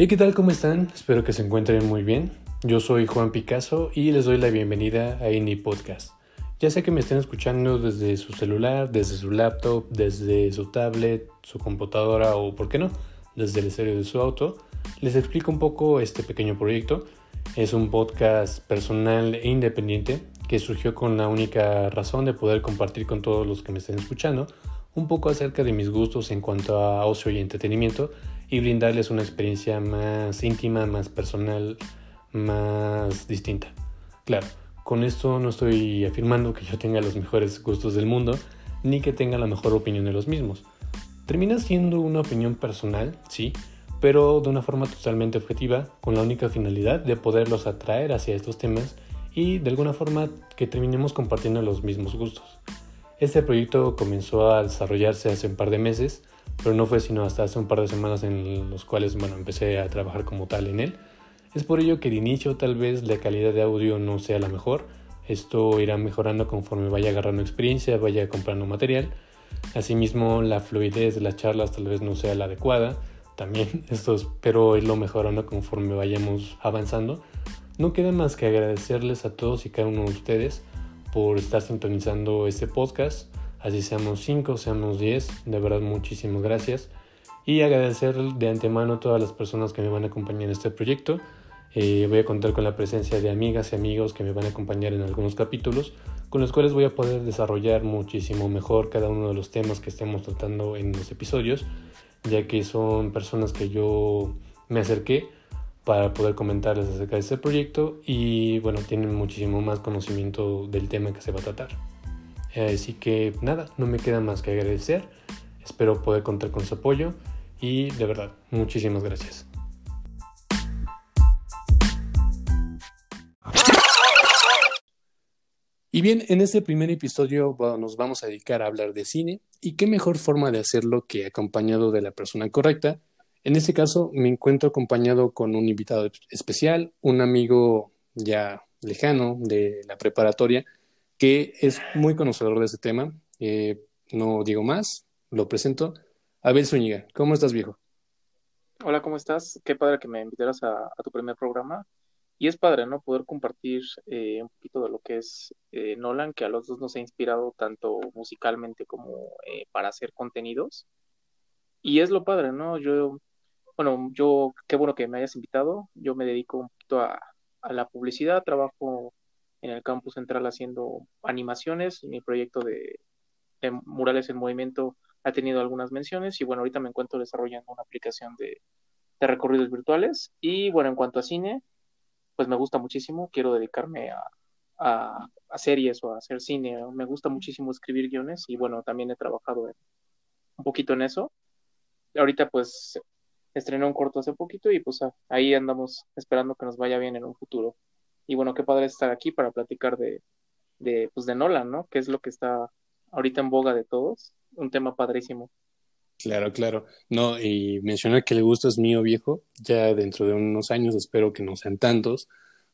¿Y ¿qué tal? ¿Cómo están? Espero que se encuentren muy bien. Yo soy Juan Picasso y les doy la bienvenida a Ini Podcast. Ya sé que me estén escuchando desde su celular, desde su laptop, desde su tablet, su computadora o, ¿por qué no?, desde el estéreo de su auto. Les explico un poco este pequeño proyecto. Es un podcast personal e independiente que surgió con la única razón de poder compartir con todos los que me estén escuchando un poco acerca de mis gustos en cuanto a ocio y entretenimiento y brindarles una experiencia más íntima, más personal, más distinta. Claro, con esto no estoy afirmando que yo tenga los mejores gustos del mundo, ni que tenga la mejor opinión de los mismos. Termina siendo una opinión personal, sí, pero de una forma totalmente objetiva, con la única finalidad de poderlos atraer hacia estos temas y de alguna forma que terminemos compartiendo los mismos gustos. Este proyecto comenzó a desarrollarse hace un par de meses, pero no fue sino hasta hace un par de semanas en los cuales bueno, empecé a trabajar como tal en él. Es por ello que de inicio tal vez la calidad de audio no sea la mejor. Esto irá mejorando conforme vaya agarrando experiencia, vaya comprando material. Asimismo, la fluidez de las charlas tal vez no sea la adecuada. También esto espero irlo mejorando conforme vayamos avanzando. No queda más que agradecerles a todos y cada uno de ustedes por estar sintonizando este podcast. Así seamos 5, seamos 10. De verdad, muchísimas gracias. Y agradecer de antemano a todas las personas que me van a acompañar en este proyecto. Eh, voy a contar con la presencia de amigas y amigos que me van a acompañar en algunos capítulos, con los cuales voy a poder desarrollar muchísimo mejor cada uno de los temas que estemos tratando en los episodios, ya que son personas que yo me acerqué para poder comentarles acerca de este proyecto y bueno, tienen muchísimo más conocimiento del tema que se va a tratar. Así que nada, no me queda más que agradecer, espero poder contar con su apoyo y de verdad, muchísimas gracias. Y bien, en este primer episodio nos vamos a dedicar a hablar de cine y qué mejor forma de hacerlo que acompañado de la persona correcta. En este caso me encuentro acompañado con un invitado especial, un amigo ya lejano de la preparatoria que es muy conocedor de este tema. Eh, no digo más, lo presento. Abel Zúñiga, ¿cómo estás viejo? Hola, ¿cómo estás? Qué padre que me invitaras a tu primer programa. Y es padre, ¿no? Poder compartir eh, un poquito de lo que es eh, Nolan, que a los dos nos ha inspirado tanto musicalmente como eh, para hacer contenidos. Y es lo padre, ¿no? Yo, bueno, yo, qué bueno que me hayas invitado. Yo me dedico un poquito a, la publicidad, trabajo en el campus central haciendo animaciones. Mi proyecto de, Murales en Movimiento ha tenido algunas menciones y bueno, ahorita me encuentro desarrollando una aplicación de, recorridos virtuales. Y bueno, en cuanto a cine, pues me gusta muchísimo, quiero dedicarme a, series o a hacer cine, me gusta muchísimo escribir guiones y bueno, también he trabajado un poquito en eso. Ahorita pues estrené un corto hace poquito y pues ahí andamos esperando que nos vaya bien en un futuro. Y bueno, qué padre estar aquí para platicar de, de, pues de Nolan, ¿no? Que es lo que está ahorita en boga de todos, un tema padrísimo. Claro, claro. No, y mencionar que el gusto es mío, viejo. Ya dentro de unos años, espero que no sean tantos,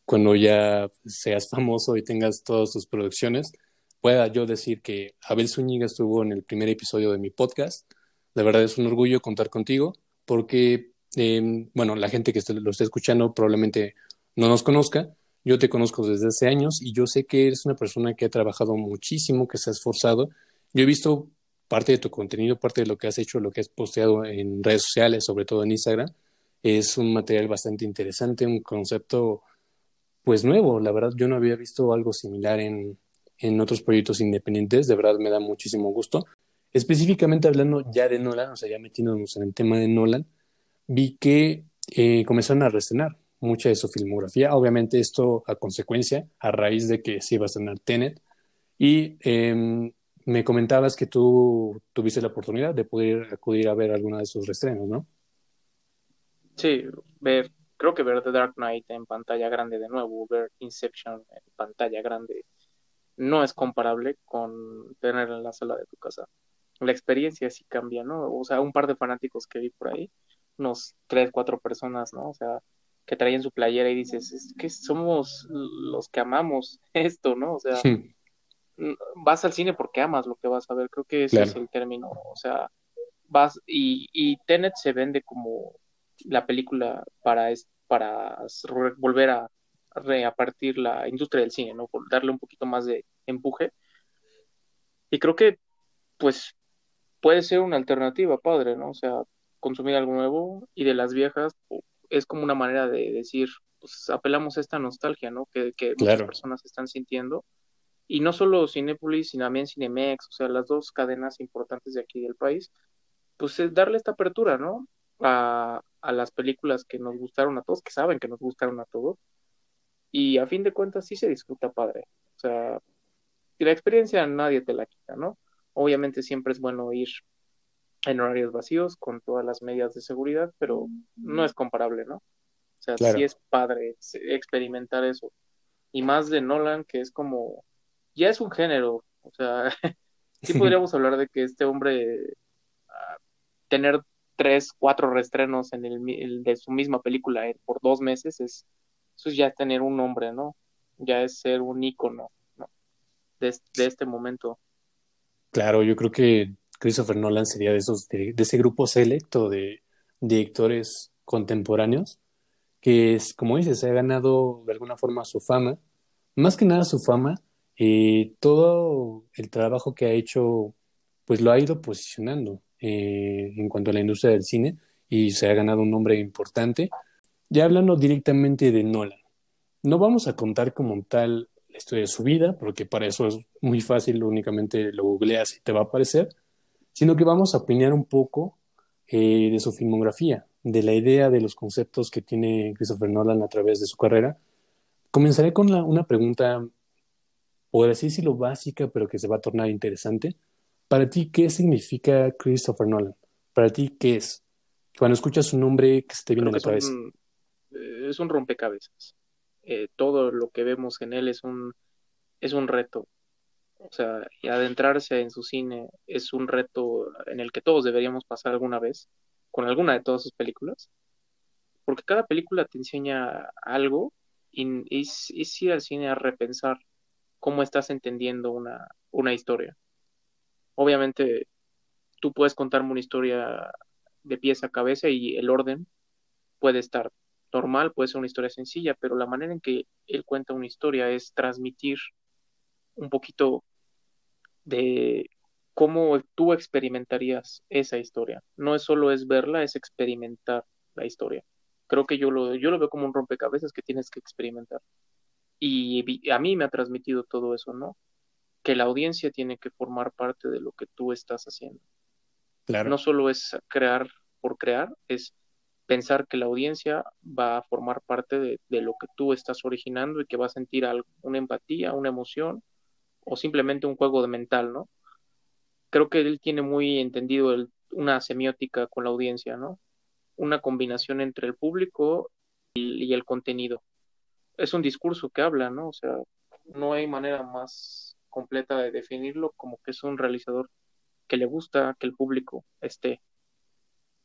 cuando ya seas famoso y tengas todas tus producciones, pueda yo decir que Abel Zúñiga estuvo en el primer episodio de mi podcast. De verdad es un orgullo contar contigo, porque, em, bueno, la gente que lo esté escuchando probablemente no nos conozca. Yo te conozco desde hace años y yo sé que eres una persona que ha trabajado muchísimo, que se ha esforzado. Yo he visto parte de tu contenido, parte de lo que has hecho, lo que has posteado en redes sociales, sobre todo en Instagram, es un material bastante interesante, un concepto pues nuevo. La verdad, yo no había visto algo similar en, en otros proyectos independientes, de verdad me da muchísimo gusto. Específicamente hablando ya de Nolan, o sea, ya metiéndonos en el tema de Nolan, vi que eh, comenzaron a reestrenar mucha de su filmografía. Obviamente esto a consecuencia, a raíz de que se iba a estrenar Tenet. Y eh, me comentabas que tú tuviste la oportunidad de poder acudir a ver alguna de sus restrenos, ¿no? Sí, ver, creo que ver The Dark Knight en pantalla grande de nuevo, ver Inception en pantalla grande, no es comparable con tener en la sala de tu casa. La experiencia sí cambia, ¿no? O sea, un par de fanáticos que vi por ahí, unos tres, cuatro personas, ¿no? O sea, que traían su playera y dices, es que somos los que amamos esto, ¿no? O sea, vas al cine porque amas lo que vas a ver, creo que ese es el término, o sea, vas y, y Tenet se vende como la película para, para volver a reapartir la industria del cine, ¿no? Por darle un poquito más de empuje. Y creo que, pues, puede ser una alternativa, padre, ¿no? O sea, consumir algo nuevo y de las viejas es como una manera de decir, pues apelamos a esta nostalgia, ¿no? Que, que muchas personas están sintiendo. Y no solo Cinepolis, sino también Cinemex, o sea, las dos cadenas importantes de aquí del país, pues es darle esta apertura, ¿no? A, a las películas que nos gustaron a todos, que saben que nos gustaron a todos. Y a fin de cuentas sí se disfruta padre. O sea, la experiencia nadie te la quita, ¿no? Obviamente siempre es bueno ir en horarios vacíos con todas las medidas de seguridad, pero no es comparable, ¿no? O sea, sí es padre experimentar eso. Y más de Nolan, que es como, ya es un género, o sea, sí podríamos hablar de que este hombre, ah, tener tres, cuatro reestrenos en el, de su misma película eh, por dos meses, es, eso es ya tener un nombre, ¿no? Ya es ser un ícono, ¿no? De, de este momento. Claro, yo creo que Christopher Nolan sería de esos de, ese grupo selecto de directores contemporáneos que como dices, ha ganado de alguna forma su fama, más que nada su fama, eh, todo el trabajo que ha hecho, pues lo ha ido posicionando eh, en cuanto a la industria del cine y se ha ganado un nombre importante. Ya hablando directamente de Nolan, no vamos a contar como tal la historia de su vida, porque para eso es muy fácil, únicamente lo googleas y te va a aparecer, sino que vamos a opinar un poco eh, de su filmografía, de la idea, de los conceptos que tiene Christopher Nolan a través de su carrera. Comenzaré con una pregunta, por así decirlo, básica, pero que se va a tornar interesante. Para ti, ¿qué significa Christopher Nolan? Para ti, ¿qué es? Cuando escuchas su nombre, ¿qué se te viene a la cabeza? Eh, es un rompecabezas. Eh, todo lo que vemos en él es un, es un reto. O sea, y adentrarse en su cine es un reto en el que todos deberíamos pasar alguna vez con alguna de todas sus películas, porque cada película te enseña algo y es, ir al cine a repensar cómo estás entendiendo una, una historia. Obviamente, tú puedes contarme una historia de pies a cabeza y el orden puede estar normal, puede ser una historia sencilla, pero la manera en que él cuenta una historia es transmitir un poquito de cómo tú experimentarías esa historia. No es solo es verla, es experimentar la historia. Creo que yo lo, yo lo veo como un rompecabezas que tienes que experimentar. Y a mí me ha transmitido todo eso, ¿no? Que la audiencia tiene que formar parte de lo que tú estás haciendo. Claro. No solo es crear por crear, es pensar que la audiencia va a formar parte de, de lo que tú estás originando y que va a sentir algo, una empatía, una emoción, o simplemente un juego de mental, ¿no? Creo que él tiene muy entendido una semiótica con la audiencia, ¿no? Una combinación entre el público y, el contenido. Es un discurso que habla, ¿no? O sea, no hay manera más completa de definirlo como que es un realizador que le gusta que el público esté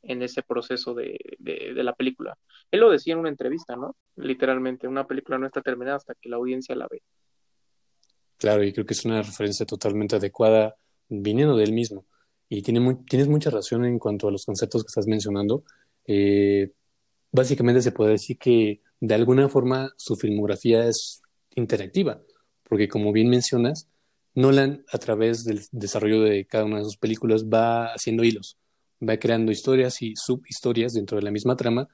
en ese proceso de, de, de, la película. Él lo decía en una entrevista, ¿no? Literalmente, una película no está terminada hasta que la audiencia la ve. Claro, y creo que es una referencia totalmente adecuada viniendo de él mismo. Y tiene tienes mucha razón en cuanto a los conceptos que estás mencionando. Eh, básicamente se puede decir que de alguna forma su filmografía es interactiva, porque como bien mencionas, Nolan a través del desarrollo de cada una de sus películas va haciendo hilos, va creando historias y subhistorias dentro de la misma trama.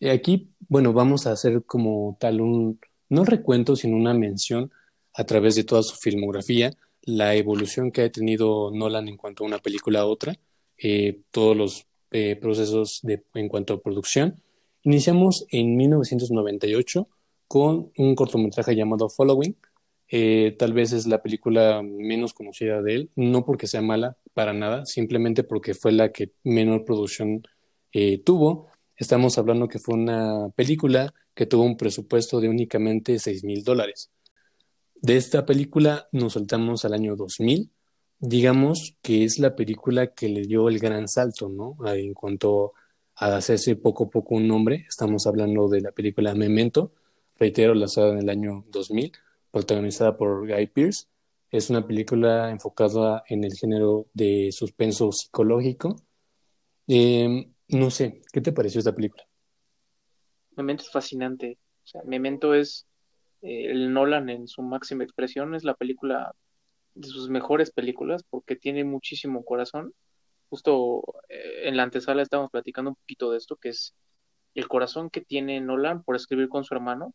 Y aquí, bueno, vamos a hacer como tal un, no recuento, sino una mención a través de toda su filmografía, la evolución que ha tenido Nolan en cuanto a una película a otra, eh, todos los eh, procesos de, en cuanto a producción. Iniciamos en 1998 con un cortometraje llamado Following. Eh, tal vez es la película menos conocida de él, no porque sea mala, para nada, simplemente porque fue la que menor producción tuvo. Estamos hablando que fue una película que tuvo un presupuesto de únicamente 6 mil dólares. De esta película nos saltamos al año 2000. Digamos que es la película que le dio el gran salto, ¿no? En cuanto a hacerse poco a poco un nombre. Estamos hablando de la película Memento, reitero, lanzada en el año 2000, protagonizada por Guy Pearce. Es una película enfocada en el género de suspenso psicológico. Em, No sé, ¿qué te pareció esta película? Memento es fascinante. O sea, Memento es el Nolan en su máxima expresión, es la película de sus mejores películas porque tiene muchísimo corazón. Justo eh, en la antesala estábamos platicando un poquito de esto, que es el corazón que tiene Nolan por escribir con su hermano.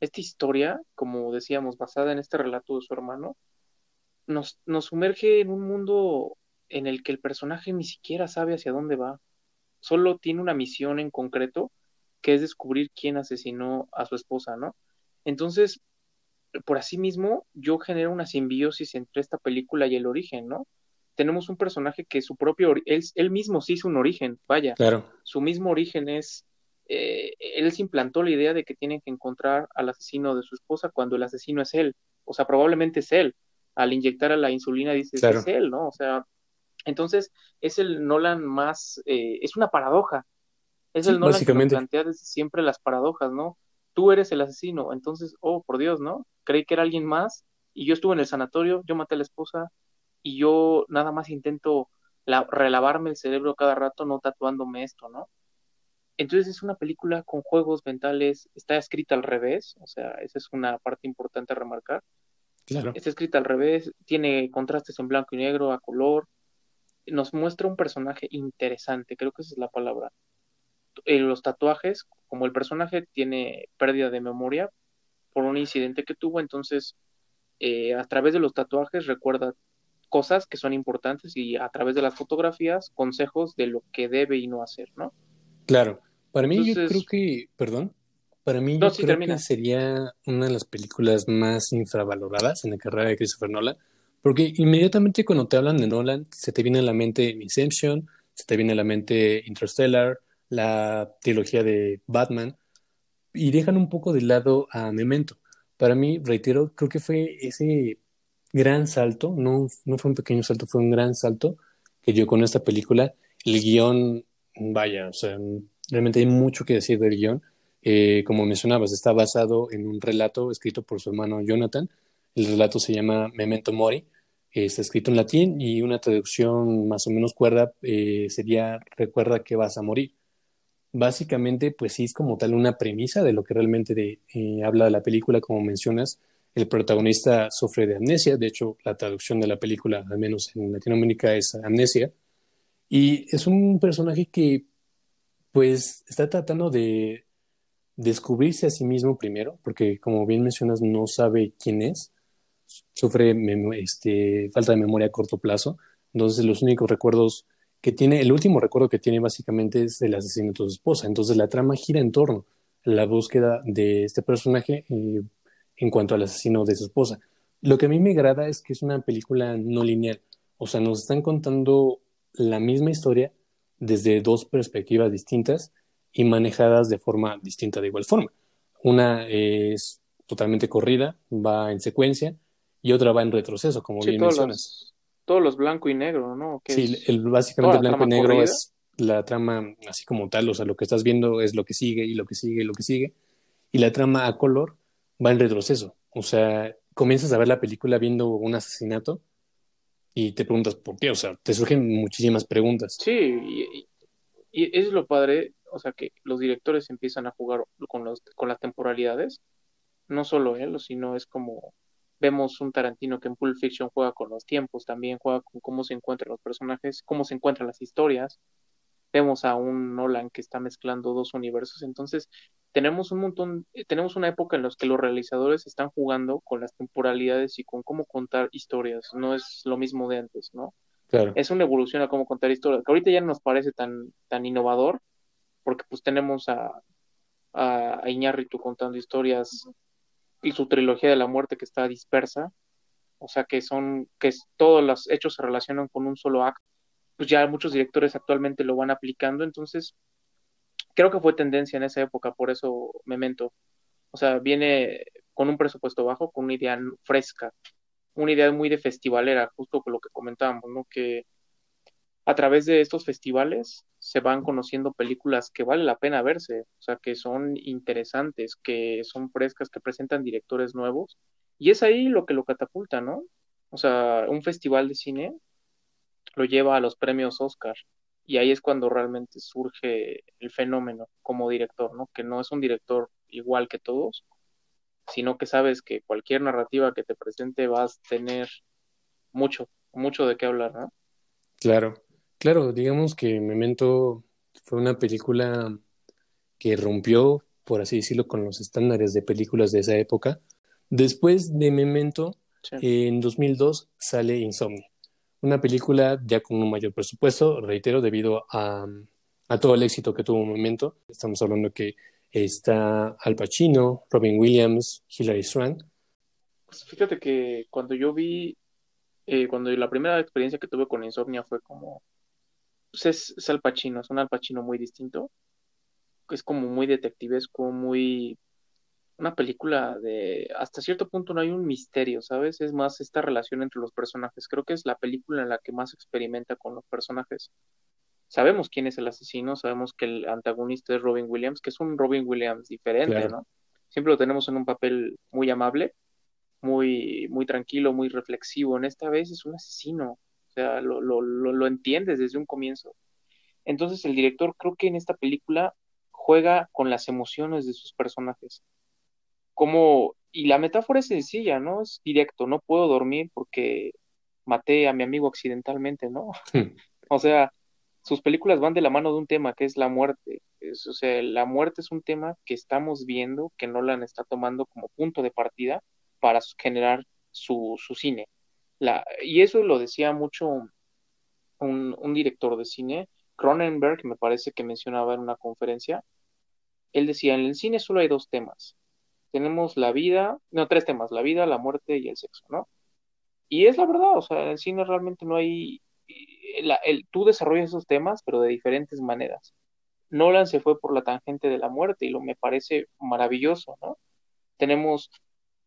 Esta historia, como decíamos, basada en este relato de su hermano, nos, nos sumerge en un mundo en el que el personaje ni siquiera sabe hacia dónde va. Solo tiene una misión en concreto, que es descubrir quién asesinó a su esposa, ¿no? Entonces, por así mismo, yo genero una simbiosis entre esta película y el origen, ¿no? Tenemos un personaje que su propio, él, él mismo se hizo un origen, vaya. Claro. Su mismo origen es, eh, él se implantó la idea de que tienen que encontrar al asesino de su esposa cuando el asesino es él. O sea, probablemente es él. Al inyectar a la insulina dices, es él, ¿no? O sea, entonces es el Nolan más, eh, es una paradoja. Es el Nolan que plantea desde siempre las paradojas, ¿no? Tú eres el asesino, entonces, oh, por Dios, ¿no? Creí que era alguien más y yo estuve en el sanatorio, yo maté a la esposa y yo nada más intento relavarme el cerebro cada rato no tatuándome esto, ¿no? Entonces es una película con juegos mentales, está escrita al revés, o sea, esa es una parte importante a remarcar. Claro. Está escrita al revés, tiene contrastes en blanco y negro, a color, nos muestra un personaje interesante, creo que esa es la palabra. En los tatuajes, como el personaje tiene pérdida de memoria por un incidente que tuvo, entonces eh, a través de los tatuajes recuerda cosas que son importantes y a través de las fotografías consejos de lo que debe y no hacer, ¿no? Claro, para mí yo creo que, perdón, para mí yo creo que sería una de las películas más infravaloradas en la carrera de Christopher Nolan, porque inmediatamente cuando te hablan de Nolan, se te viene a la mente Inception, se te viene a la mente Interstellar, la trilogía de Batman, y dejan un poco de lado a Memento. Para mí, reitero, creo que fue ese gran salto, no, no fue un pequeño salto, fue un gran salto que dio con esta película. El guion, vaya, o sea, realmente hay mucho que decir del guion. Eh, como mencionabas, está basado en un relato escrito por su hermano Jonathan. El relato se llama Memento Mori está escrito en latín y una traducción más o menos cuerda eh, sería recuerda que vas a morir. Básicamente, pues sí es como tal una premisa de lo que realmente eh, habla la película, como mencionas. El protagonista sufre de amnesia, de hecho la traducción de la película, al menos en Latinoamérica, es amnesia. Y es un personaje que pues está tratando de descubrirse a sí mismo primero, porque como bien mencionas, no sabe quién es sufre este, falta de memoria a corto plazo. Entonces, los únicos recuerdos que tiene, el último recuerdo que tiene básicamente es el asesinato de su esposa. Entonces, la trama gira en torno a la búsqueda de este personaje eh, en cuanto al asesino de su esposa. Lo que a mí me agrada es que es una película no lineal. O sea, nos están contando la misma historia desde dos perspectivas distintas y manejadas de forma distinta de igual forma. Una es totalmente corrida, va en secuencia, y otra va en retroceso, como bien mencionas. Todos los blanco y negro, ¿no? sí, el, básicamente blanco y negro es la trama así como tal, o sea, lo que estás viendo es lo que sigue y lo que sigue y lo que sigue. Y la trama a color va en retroceso. O sea, comienzas a ver la película viendo un asesinato y te preguntas por qué, o sea, te surgen muchísimas preguntas. Sí, y, y es lo padre, o sea, que los directores empiezan a jugar con, los, con las temporalidades, no solo él, sino es como Vemos un Tarantino que en Pulp Fiction juega con los tiempos, también juega con cómo se encuentran los personajes, cómo se encuentran las historias. Vemos a un Nolan que está mezclando dos universos. Entonces, tenemos un montón, eh, tenemos una época en la que los realizadores están jugando con las temporalidades y con cómo contar historias. No es lo mismo de antes, ¿no? Claro. Es una evolución a cómo contar historias, que ahorita ya no nos parece tan, tan innovador, porque pues tenemos a, a, a Iñárritu contando historias y su trilogía de la muerte que está dispersa, o sea que son, que todos los hechos se relacionan con un solo acto, pues ya muchos directores actualmente lo van aplicando, entonces creo que fue tendencia en esa época, por eso Memento, o sea, viene con un presupuesto bajo, con una idea fresca, una idea muy de festivalera, justo con lo que comentábamos, ¿no? Que a través de estos festivales se van conociendo películas que vale la pena verse, o sea, que son interesantes, que son frescas, que presentan directores nuevos, y es ahí lo que lo catapulta, ¿no? O sea, un festival de cine lo lleva a los premios Oscar, Y ahí es cuando realmente surge el fenómeno como director, ¿no? Que no es un director igual que todos, sino que sabes que cualquier narrativa que te presente vas a tener mucho, mucho de qué hablar, ¿no? Claro, claro, digamos que Memento fue una película que rompió, por así decirlo, con los estándares de películas de esa época. Después de Memento, en 2002 sale Insomnia, una película ya con un mayor presupuesto, reitero, debido a, a todo el éxito que tuvo Memento. Estamos hablando que está Al Pacino, Robin Williams, Hilary Swank. Pues fíjate que cuando yo vi, eh, cuando la primera experiencia que tuve con Insomnia fue como, pues es, Al Pacino, es un Al Pacino muy distinto, es como muy detectivesco, muy una película de hasta cierto punto no hay un misterio, ¿sabes? Es más esta relación entre los personajes. Creo que es la película en la que más experimenta con los personajes. Sabemos quién es el asesino, sabemos que el antagonista es Robin Williams, que es un Robin Williams diferente, ¿no? Siempre lo tenemos en un papel muy amable, muy, muy tranquilo, muy reflexivo. En esta vez es un asesino, sea, lo, lo, lo, lo entiendes desde un comienzo. Entonces el director creo que en esta película juega con las emociones de sus personajes. Como, y la metáfora es sencilla, ¿no? Es directo, no puedo dormir porque maté a mi amigo accidentalmente, ¿no? Hmm. o sea, sus películas van de la mano de un tema que es la muerte. o sea, la muerte es un tema que estamos viendo que Nolan está tomando como punto de partida para generar su, su cine. La, y eso lo decía mucho un, un director de cine, Cronenberg, me parece que mencionaba en una conferencia. Él decía, en el cine solo hay dos temas. Tenemos la vida, no, tres temas, la vida, la muerte y el sexo, ¿no? Y es la verdad, o sea, en el cine realmente no hay el, tú desarrollas esos temas, pero de diferentes maneras. Nolan se fue por la tangente de la muerte y lo me parece maravilloso, ¿no? Tenemos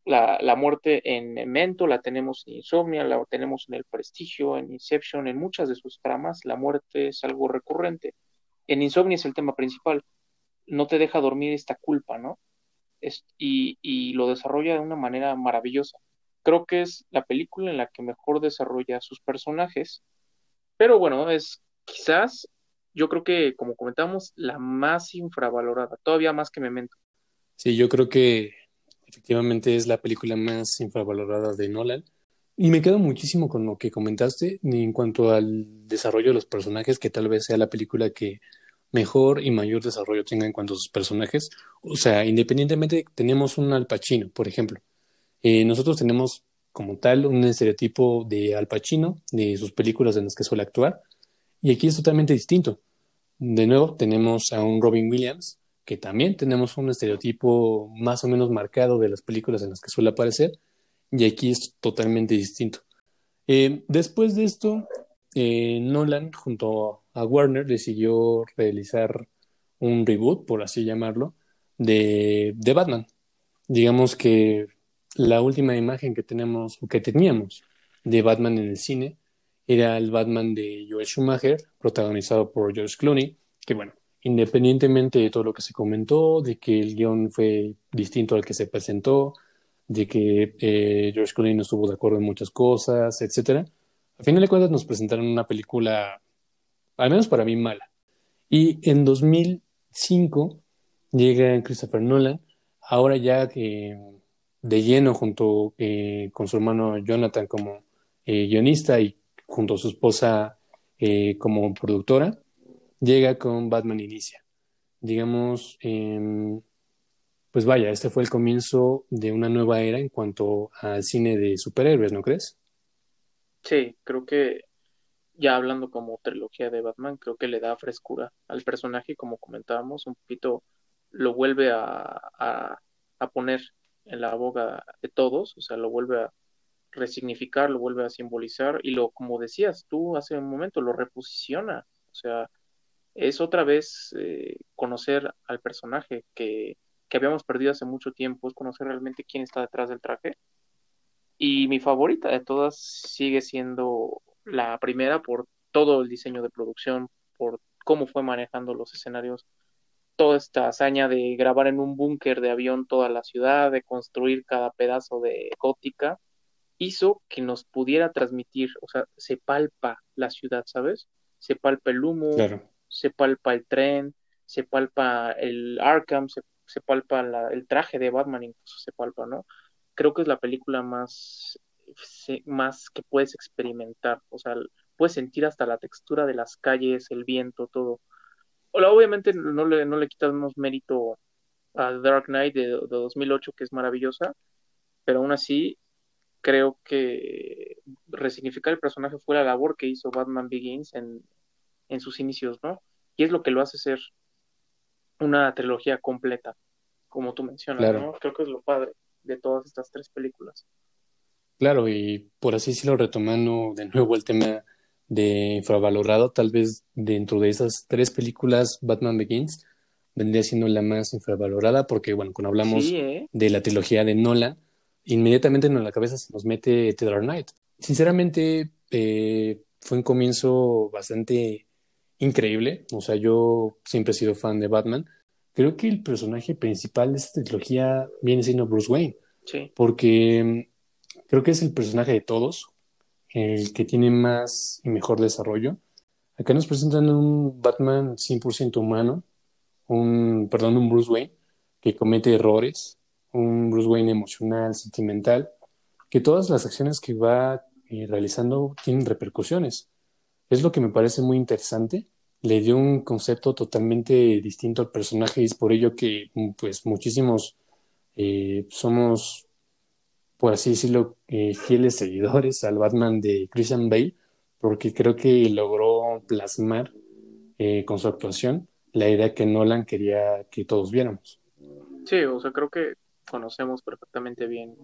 la, muerte en Memento, la tenemos en Insomnia, la tenemos en El Prestigio, en Inception, en muchas de sus tramas, la muerte es algo recurrente. En Insomnia es el tema principal, no te deja dormir esta culpa, ¿no? Es, y, y lo desarrolla de una manera maravillosa. Creo que es la película en la que mejor desarrolla a sus personajes pero bueno, es quizás, yo creo que, como comentamos, la más infravalorada, todavía más que Memento. Sí, yo creo que efectivamente es la película más infravalorada de Nolan. Y me quedo muchísimo con lo que comentaste en cuanto al desarrollo de los personajes, que tal vez sea la película que mejor y mayor desarrollo tenga en cuanto a sus personajes. O sea, independientemente, tenemos un Al Pacino, por ejemplo. Eh, nosotros tenemos como tal un estereotipo de Al Pacino, de sus películas en las que suele actuar, y aquí es totalmente distinto. De nuevo, tenemos a un Robin Williams, que también tenemos un estereotipo más o menos marcado de las películas en las que suele aparecer, y aquí es totalmente distinto. Eh, después de esto, eh, Nolan, junto a Warner, decidió realizar un reboot, por así llamarlo, de, de Batman. Digamos que la última imagen que tenemos o que teníamos de Batman en el cine era el Batman de Joel Schumacher, protagonizado por George Clooney, que bueno, independientemente de todo lo que se comentó, de que el guion fue distinto al que se presentó, de que eh, George Clooney no estuvo de acuerdo en muchas cosas, etcétera, al final de cuentas nos presentaron una película, al menos para mí, mala. Y en 2005 llega Christopher Nolan, ahora ya de lleno junto eh, con su hermano Jonathan como eh, guionista y junto a su esposa como productora, llega con Batman Inicia. Digamos, em, pues vaya, este fue el comienzo de una nueva era en cuanto al cine de superhéroes, ¿no crees? Sí, creo que ya hablando como trilogía de Batman, creo que le da frescura al personaje, como comentábamos, un poquito lo vuelve a, a poner en la boga de todos, o sea, lo vuelve a resignificar, lo vuelve a simbolizar y lo, como decías tú hace un momento, lo reposiciona, o sea, es otra vez eh, conocer al personaje que, que habíamos perdido hace mucho tiempo, es conocer realmente quién está detrás del traje. Y mi favorita de todas sigue siendo la primera por todo el diseño de producción, por cómo fue manejando los escenarios toda esta hazaña de grabar en un búnker de avión toda la ciudad, de construir cada pedazo de gótica, hizo que nos pudiera transmitir, o sea, se palpa la ciudad, ¿sabes? se palpa el humo, se palpa el tren, se palpa el Arkham, se, palpa el traje de Batman, incluso se palpa, ¿no? Creo que es la película más, más que puedes experimentar, o sea, puedes sentir hasta la textura de las calles, el viento, todo. Obviamente no le, no le quitamos mérito a Dark Knight de, de 2008, que es maravillosa, pero aún así creo que resignificar el personaje fue la labor que hizo Batman Begins en, en sus inicios, ¿no? Y es lo que lo hace ser una trilogía completa, como tú mencionas, ¿no? Creo que es lo padre de todas estas tres películas. Claro, y por así decirlo, retomando de nuevo el tema de infravalorado, tal vez dentro de esas tres películas, Batman Begins vendría siendo la más infravalorada, porque bueno, cuando hablamos ¿eh? de la trilogía de Nolan, inmediatamente en la cabeza se nos mete The Dark Knight. Sinceramente, eh, fue un comienzo bastante increíble. O sea, yo siempre he sido fan de Batman. Creo que el personaje principal de esta trilogía viene siendo Bruce Wayne. Sí. Porque mm, creo que es el personaje de todos, el que tiene más y mejor desarrollo. Acá nos presentan un Batman 100% humano, un, perdón, un Bruce Wayne que comete errores, un Bruce Wayne emocional, sentimental, que todas las acciones que va eh, realizando tienen repercusiones. Es lo que me parece muy interesante. Le dio un concepto totalmente distinto al personaje y es por ello que mm, pues muchísimos eh, somos, por así decirlo, eh, fieles seguidores al Batman de Christian Bale, porque creo que logró plasmar con su actuación la idea que Nolan quería que todos viéramos. Sí, o sea, creo que conocemos perfectamente bien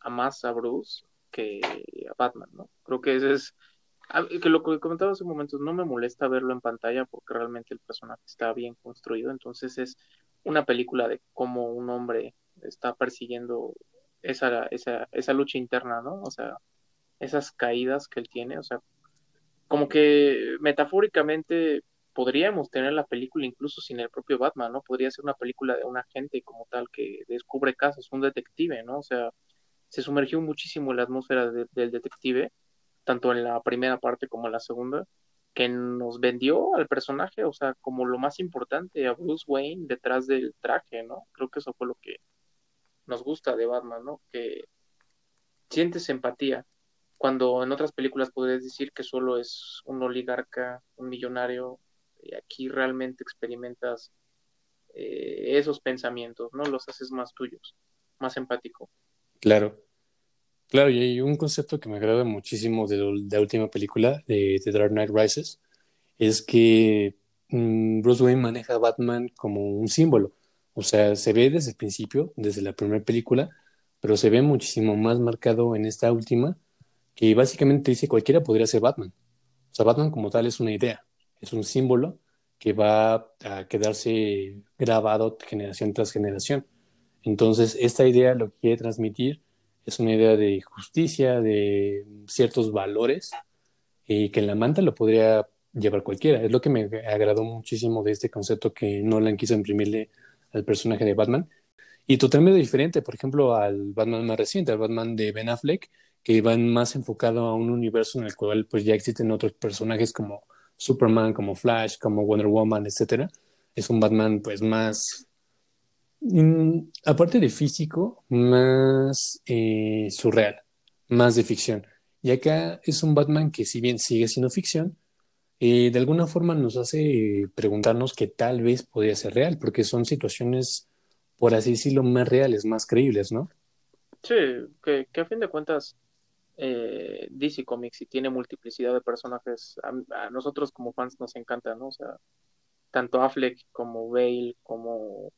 a más a Bruce que a Batman, ¿no? Creo que ese es que lo que comentaba hace un momento, no me molesta verlo en pantalla porque realmente el personaje está bien construido, entonces es una película de cómo un hombre está persiguiendo esa, esa, esa lucha interna, ¿no? O sea, esas caídas que él tiene, o sea, como que metafóricamente podríamos tener la película incluso sin el propio Batman, ¿no? Podría ser una película de un agente como tal que descubre casos, un detective, ¿no? O sea, se sumergió muchísimo en la atmósfera del detective, tanto en la primera parte como en la segunda, que nos vendió al personaje, o sea, como lo más importante, a Bruce Wayne detrás del traje, ¿no? Creo que eso fue lo que nos gusta de Batman, ¿no? Que sientes empatía, cuando en otras películas podrías decir que solo es un oligarca, un millonario, y aquí realmente experimentas eh, esos pensamientos, ¿no? Los haces más tuyos, más empático. Claro. Claro, y hay un concepto que me agrada muchísimo de, la última película, de The Dark Knight Rises, es que mm, Bruce Wayne maneja a Batman como un símbolo. O sea, se ve desde el principio, desde la primera película, pero se ve muchísimo más marcado en esta última, que básicamente dice cualquiera podría ser Batman. O sea, Batman como tal es una idea, es un símbolo que va a quedarse grabado generación tras generación. Entonces, esta idea lo quiere transmitir es una idea de justicia, de ciertos valores, y que en la manta lo podría llevar cualquiera. Es lo que me agradó muchísimo de este concepto que Nolan quiso imprimirle al personaje de Batman. Y totalmente diferente, por ejemplo, al Batman más reciente, al Batman de Ben Affleck, que va más enfocado a un universo en el cual pues ya existen otros personajes como Superman, como Flash, como Wonder Woman, etcétera. Es un Batman, pues, más. Mm, aparte de físico, más eh, surreal, más de ficción. Y acá es un Batman que, si bien sigue siendo ficción, eh, de alguna forma nos hace preguntarnos que tal vez podría ser real, porque son situaciones, por así decirlo, más reales, más creíbles, ¿no? Sí, que, a fin de cuentas eh, DC Comics y tiene multiplicidad de personajes. A, nosotros como fans nos encanta, ¿no? O sea, tanto Affleck como Bale, como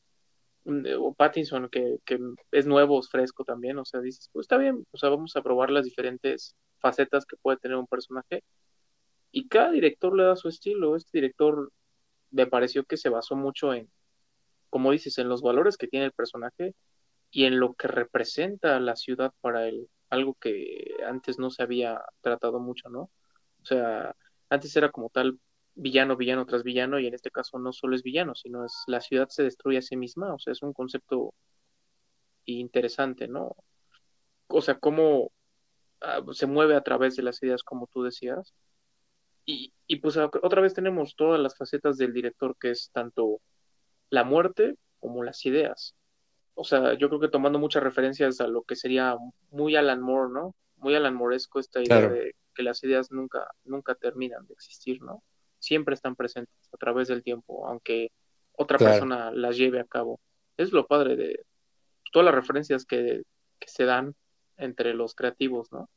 o Pattinson, que, que es nuevo, es fresco también. O sea, dices, pues está bien, o sea, vamos a probar las diferentes facetas que puede tener un personaje. Y cada director le da su estilo. Este director me pareció que se basó mucho en, como dices, en los valores que tiene el personaje y en lo que representa la ciudad para él algo que antes no se había tratado mucho, ¿no? O sea, antes era como tal villano, villano tras villano, y en este caso no solo es villano, sino es la ciudad se destruye a sí misma, o sea, es un concepto interesante, ¿no? O sea, cómo ah, se mueve a través de las ideas, como tú decías, y y pues otra vez tenemos todas las facetas del director, que es tanto la muerte como las ideas. O sea, yo creo que tomando muchas referencias a lo que sería muy Alan Moore, ¿no? Muy Alan Mooresco esta idea de que las ideas nunca, nunca terminan de existir, ¿no? Siempre están presentes a través del tiempo, aunque otra persona las lleve a cabo. Es lo padre de todas las referencias que, que se dan entre los creativos, ¿no?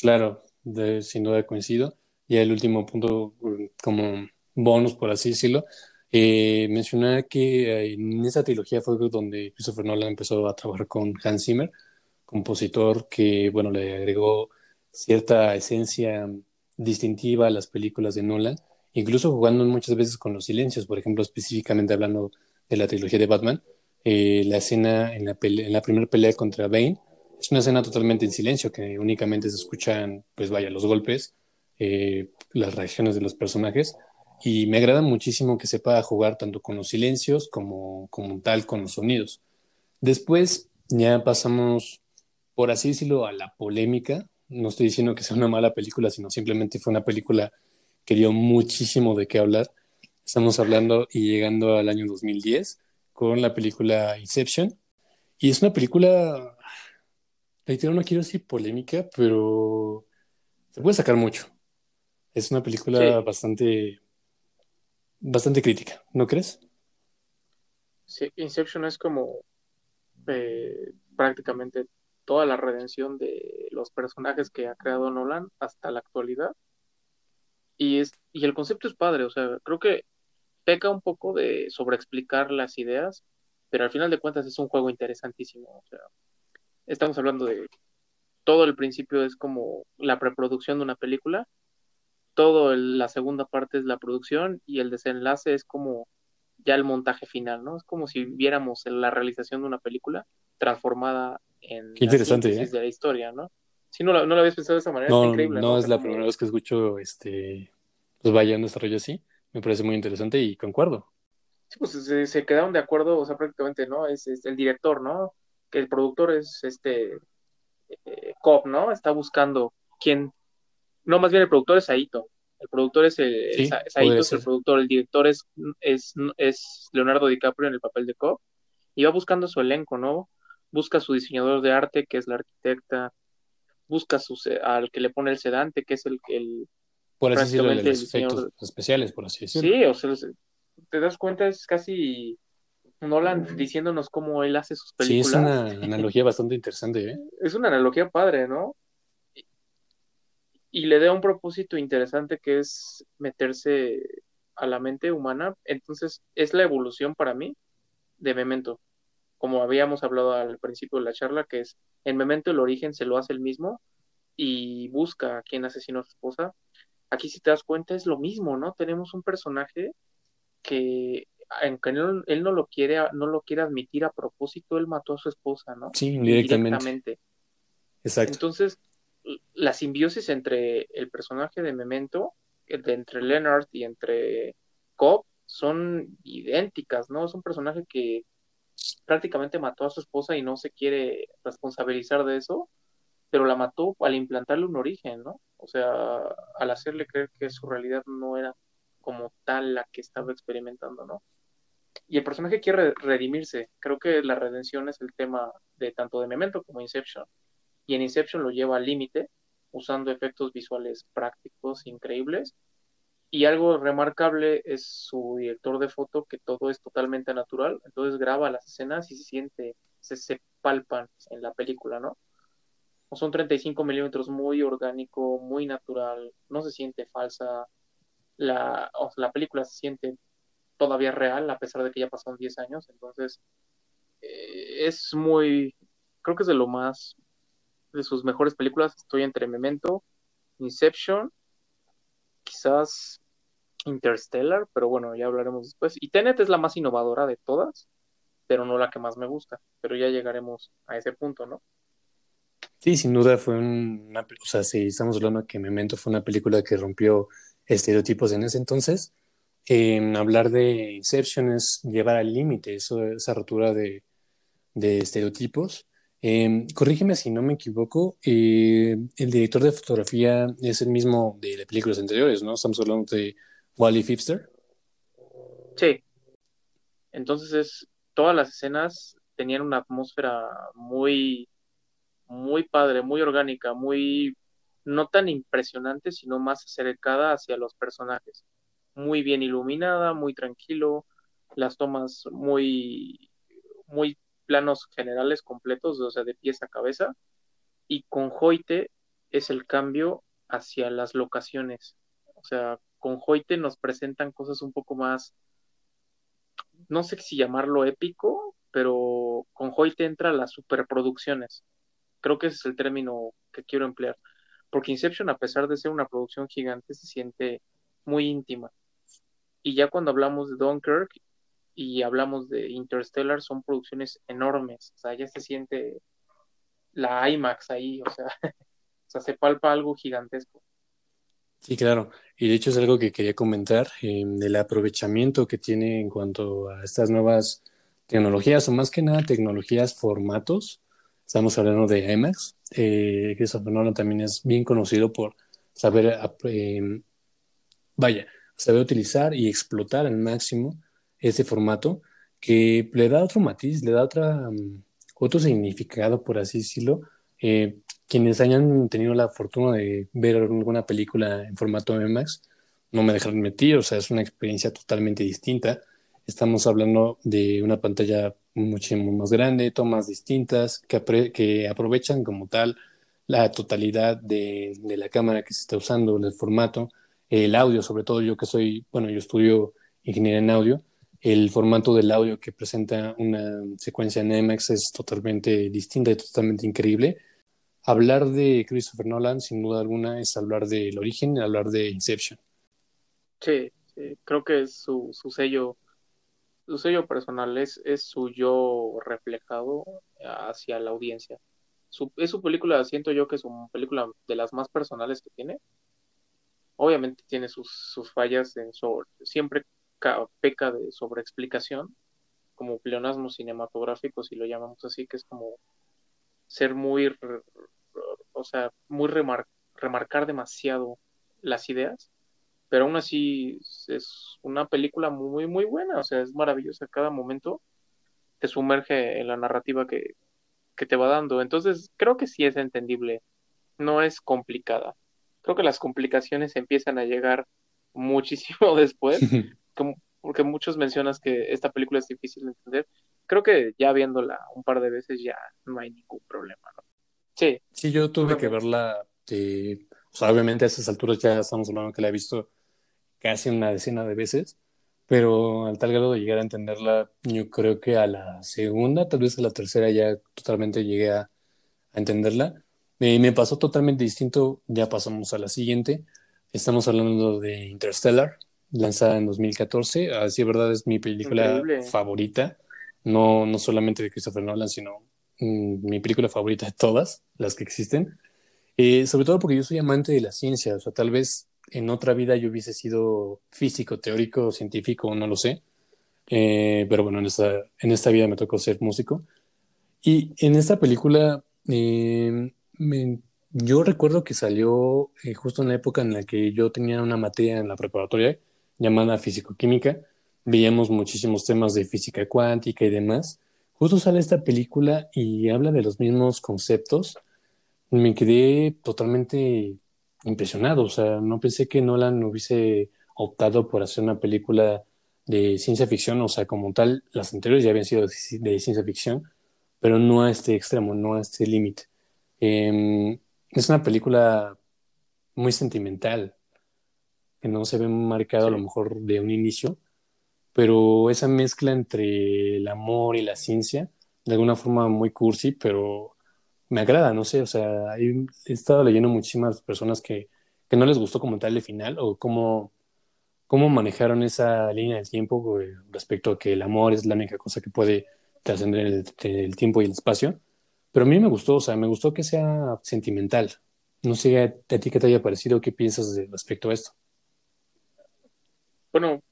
Claro, de, sin duda coincido. Y el último punto, como bonus, por así decirlo, eh, mencionar que en esa trilogía fue donde Christopher Nolan empezó a trabajar con Hans Zimmer, compositor que, bueno, le agregó cierta esencia distintiva a las películas de Nolan, incluso jugando muchas veces con los silencios, por ejemplo, específicamente hablando de la trilogía de Batman, eh, la escena en la, primera pelea contra Bane es una escena totalmente en silencio, que únicamente se escuchan, pues vaya, los golpes, eh, las reacciones de los personajes, y me agrada muchísimo que sepa jugar tanto con los silencios como, como tal con los sonidos. Después ya pasamos, por así decirlo, a la polémica. No estoy diciendo que sea una mala película, sino simplemente fue una película que dio muchísimo de qué hablar. Estamos hablando y llegando al año 2010 con la película Inception. Y es una película, reitero, no quiero decir polémica, pero se puede sacar mucho. Es una película bastante, bastante crítica, ¿no crees? Sí, Inception es como eh, prácticamente toda la redención de los personajes que ha creado Nolan hasta la actualidad. Y, es, y el concepto es padre, o sea, creo que peca un poco de sobreexplicar las ideas, pero al final de cuentas es un juego interesantísimo. O sea, estamos hablando de todo el principio es como la preproducción de una película todo la segunda parte es la producción y el desenlace es como ya el montaje final, ¿no? Es como si viéramos la realización de una película transformada en Qué interesante, ¿eh? de la historia, ¿no? Si no, no lo habías pensado de esa manera, no, es increíble. No, es la primera vez que escucho este pues vaya un desarrollo así. Me parece muy interesante y concuerdo. Sí, pues se, quedaron de acuerdo, o sea, prácticamente, ¿no? Es, el director, ¿no? Que el productor es este eh, Cop, ¿no? Está buscando quién no, más bien el productor es Aito. El productor es, el, Aito, es el productor. El director es, es, es, Leonardo DiCaprio en el papel de Cobb. Y va buscando su elenco, ¿no? Busca a su diseñador de arte, que es la arquitecta. Busca su, al que le pone el sedante, que es el que el. Por así decirlo, los efectos especiales, por así decirlo. Sí, o sea, te das cuenta, es casi Nolan diciéndonos cómo él hace sus películas. Sí, es una analogía bastante interesante, ¿eh? Es una analogía padre, ¿no? y le da un propósito interesante que es meterse a la mente humana. Entonces, es la evolución para mí de Memento. Como habíamos hablado al principio de la charla, que es en Memento el origen se lo hace el mismo y busca a quien asesinó a su esposa. Aquí, si te das cuenta, es lo mismo, ¿no? Tenemos un personaje que aunque él, él, no lo quiere, no lo quiere admitir a propósito, él mató a su esposa, ¿no? Sí, directamente. Exacto. Entonces, la simbiosis entre el personaje de Memento, entre Leonard y entre Cobb, son idénticas, ¿no? Es un personaje que prácticamente mató a su esposa y no se quiere responsabilizar de eso, pero la mató al implantarle un origen, ¿no? O sea, al hacerle creer que su realidad no era como tal la que estaba experimentando, ¿no? Y el personaje quiere redimirse. Creo que la redención es el tema de tanto de Memento como Inception y en Inception lo lleva al límite usando efectos visuales prácticos increíbles. Y algo remarcable es su director de foto, que todo es totalmente natural, entonces graba las escenas y se siente, se, se palpan en la película, ¿no? Son 35 milímetros muy orgánico, muy natural, no se siente falsa, la, la película se siente todavía real, a pesar de que ya pasaron 10 años, entonces eh, es muy, creo que es de lo más de sus mejores películas. Estoy entre Memento, Inception, quizás Interstellar, pero bueno, ya hablaremos después. Y Tenet es la más innovadora de todas, pero no la que más me gusta. Pero ya llegaremos a ese punto, ¿no? Sí, sin duda fue una, o sea, si estamos hablando que Memento fue una película que rompió estereotipos en ese entonces, hablar de Inception es llevar al límite esa rotura de, de estereotipos Em, corrígeme si no me equivoco, eh, el director de fotografía es el mismo de las películas anteriores, ¿no? Estamos hablando de Wally Fipster. Sí. Entonces es, todas las escenas tenían una atmósfera muy, muy padre, muy orgánica, muy, no tan impresionante, sino más acercada hacia los personajes. Muy bien iluminada, muy tranquilo, las tomas muy, muy planos generales completos, o sea, de pies a cabeza, y con Hoyte es el cambio hacia las locaciones. O sea, con Hoyte nos presentan cosas un poco más, no sé si llamarlo épico, pero con Hoyte entra las superproducciones. Creo que ese es el término que quiero emplear. Porque Inception, a pesar de ser una producción gigante, se siente muy íntima. Y ya cuando hablamos de Dunkirk y hablamos de Interstellar, son producciones enormes, o sea, ya se siente la IMAX ahí, o sea, se palpa algo gigantesco. Sí, claro. Y de hecho es algo que quería comentar, eh, del aprovechamiento que tiene en cuanto a estas nuevas tecnologías, o más que nada tecnologías, formatos. Estamos hablando de IMAX. Eh, Christopher Nolan también es bien conocido por saber, eh, vaya, saber utilizar y explotar al máximo ese formato que le da otro matiz, le da otra, mm, otro significado, por así decirlo. Eh, quienes hayan tenido la fortuna de ver alguna película en formato IMAX, no me dejaron mentir, o sea, es una experiencia totalmente distinta. Estamos hablando de una pantalla muchísimo más grande, tomas distintas, que, que aprovechan como tal la totalidad de, de, la cámara que se está usando, el formato, el audio, sobre todo yo que soy, bueno, yo estudio ingeniería en audio, el formato del audio que presenta una secuencia en IMAX es totalmente distinta y totalmente increíble. Hablar de Christopher Nolan, sin duda alguna, es hablar del origen, hablar de Inception. Sí, creo que es su, su, sello, su sello personal, es, es su yo reflejado hacia la audiencia. Es su película, siento yo que es una película de las más personales que tiene. Obviamente tiene sus, sus fallas en su, siempre peca de sobreexplicación, como pleonasmo cinematográfico, si lo llamamos así, que es como ser muy, o sea, muy remarcar demasiado las ideas, pero aún así es una película muy, muy buena, o sea, es maravillosa, cada momento te sumerge en la narrativa que, que te va dando, entonces creo que sí es entendible, no es complicada. Creo que las complicaciones empiezan a llegar muchísimo después, porque muchos mencionas que esta película es difícil de entender, creo que ya viéndola un par de veces ya no hay ningún problema, ¿no? Sí. Sí, yo tuve que verla, de, o sea, obviamente a esas alturas ya estamos hablando que la he visto casi una decena de veces, pero al tal grado de llegar a entenderla, yo creo que a la segunda, tal vez a la tercera ya totalmente llegué a, a entenderla. Me, me pasó totalmente distinto, ya pasamos a la siguiente. Estamos hablando de Interstellar, lanzada en 2014. Así de verdad es mi película favorita. No, no solamente de Christopher Nolan, sino mm, mi película favorita de todas las que existen. Eh, sobre todo porque yo soy amante de la ciencia. O sea, tal vez en otra vida yo hubiese sido físico, teórico, científico, no lo sé. Eh, pero bueno, en esta, en esta vida me tocó ser músico. Y en esta película, eh, yo recuerdo que salió justo en la época en la que yo tenía una materia en la preparatoria llamada Físico-Química. Veíamos muchísimos temas de física cuántica y demás. Justo sale esta película y habla de los mismos conceptos. Me quedé totalmente impresionado. O sea, no pensé que Nolan hubiese optado por hacer una película de ciencia ficción. O sea, como tal, las anteriores ya habían sido de ciencia ficción, pero no a este extremo, no a este límite. Em, es una película muy sentimental, que no se ve marcado a lo mejor de un inicio, pero esa mezcla entre el amor y la ciencia, de alguna forma muy cursi, pero me agrada, no sé, o sea, he, estado leyendo muchísimas personas que, que, no les gustó como tal el final o cómo, cómo manejaron esa línea del tiempo eh, respecto a que el amor es la única cosa que puede trascender el, el, tiempo y el espacio. Pero a mí me gustó, o sea, me gustó que sea sentimental. No sé a, ti qué te haya parecido, qué piensas respecto a esto. Bueno,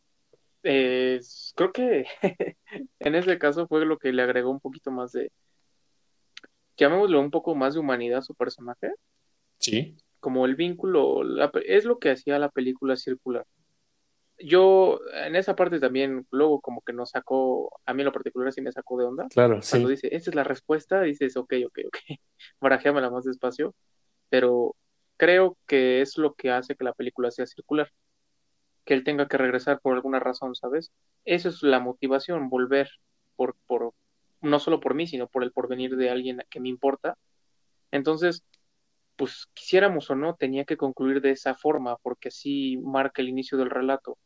eh, creo que en ese caso fue lo que le agregó un poquito más de, llamémoslo un poco más de humanidad a su personaje. Sí. Como el vínculo, es lo que hacía la película circular. Yo, en esa parte también, luego como que nos sacó, a mí en lo particular sí me sacó de onda. Claro, Cuando dice, esta es la respuesta, dices, ok, ok, ok, barajéamela más despacio. Pero creo que es lo que hace que la película sea circular. Que él tenga que regresar por alguna razón, ¿sabes? Esa es la motivación, volver por, por, no solo por mí, sino por el porvenir de alguien que me importa. Entonces, pues quisiéramos o no, tenía que concluir de esa forma, porque así marca el inicio del relato.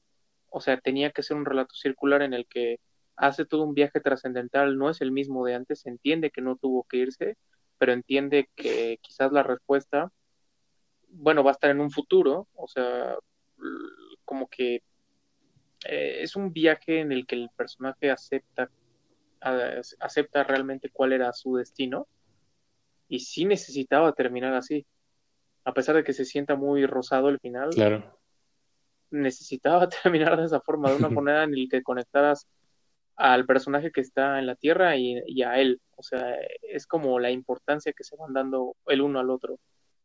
O sea, tenía que ser un relato circular en el que hace todo un viaje trascendental, no es el mismo de antes, entiende que no tuvo que irse, pero entiende que quizás la respuesta, bueno, va a estar en un futuro, o sea, como que eh, es un viaje en el que el personaje acepta acepta realmente cuál era su destino y sí necesitaba terminar así. A pesar de que se sienta muy rosado el final, claro. necesitaba terminar de esa forma, de una manera en la que conectaras al personaje que está en la Tierra y, y, a él. O sea, es como la importancia que se van dando el uno al otro.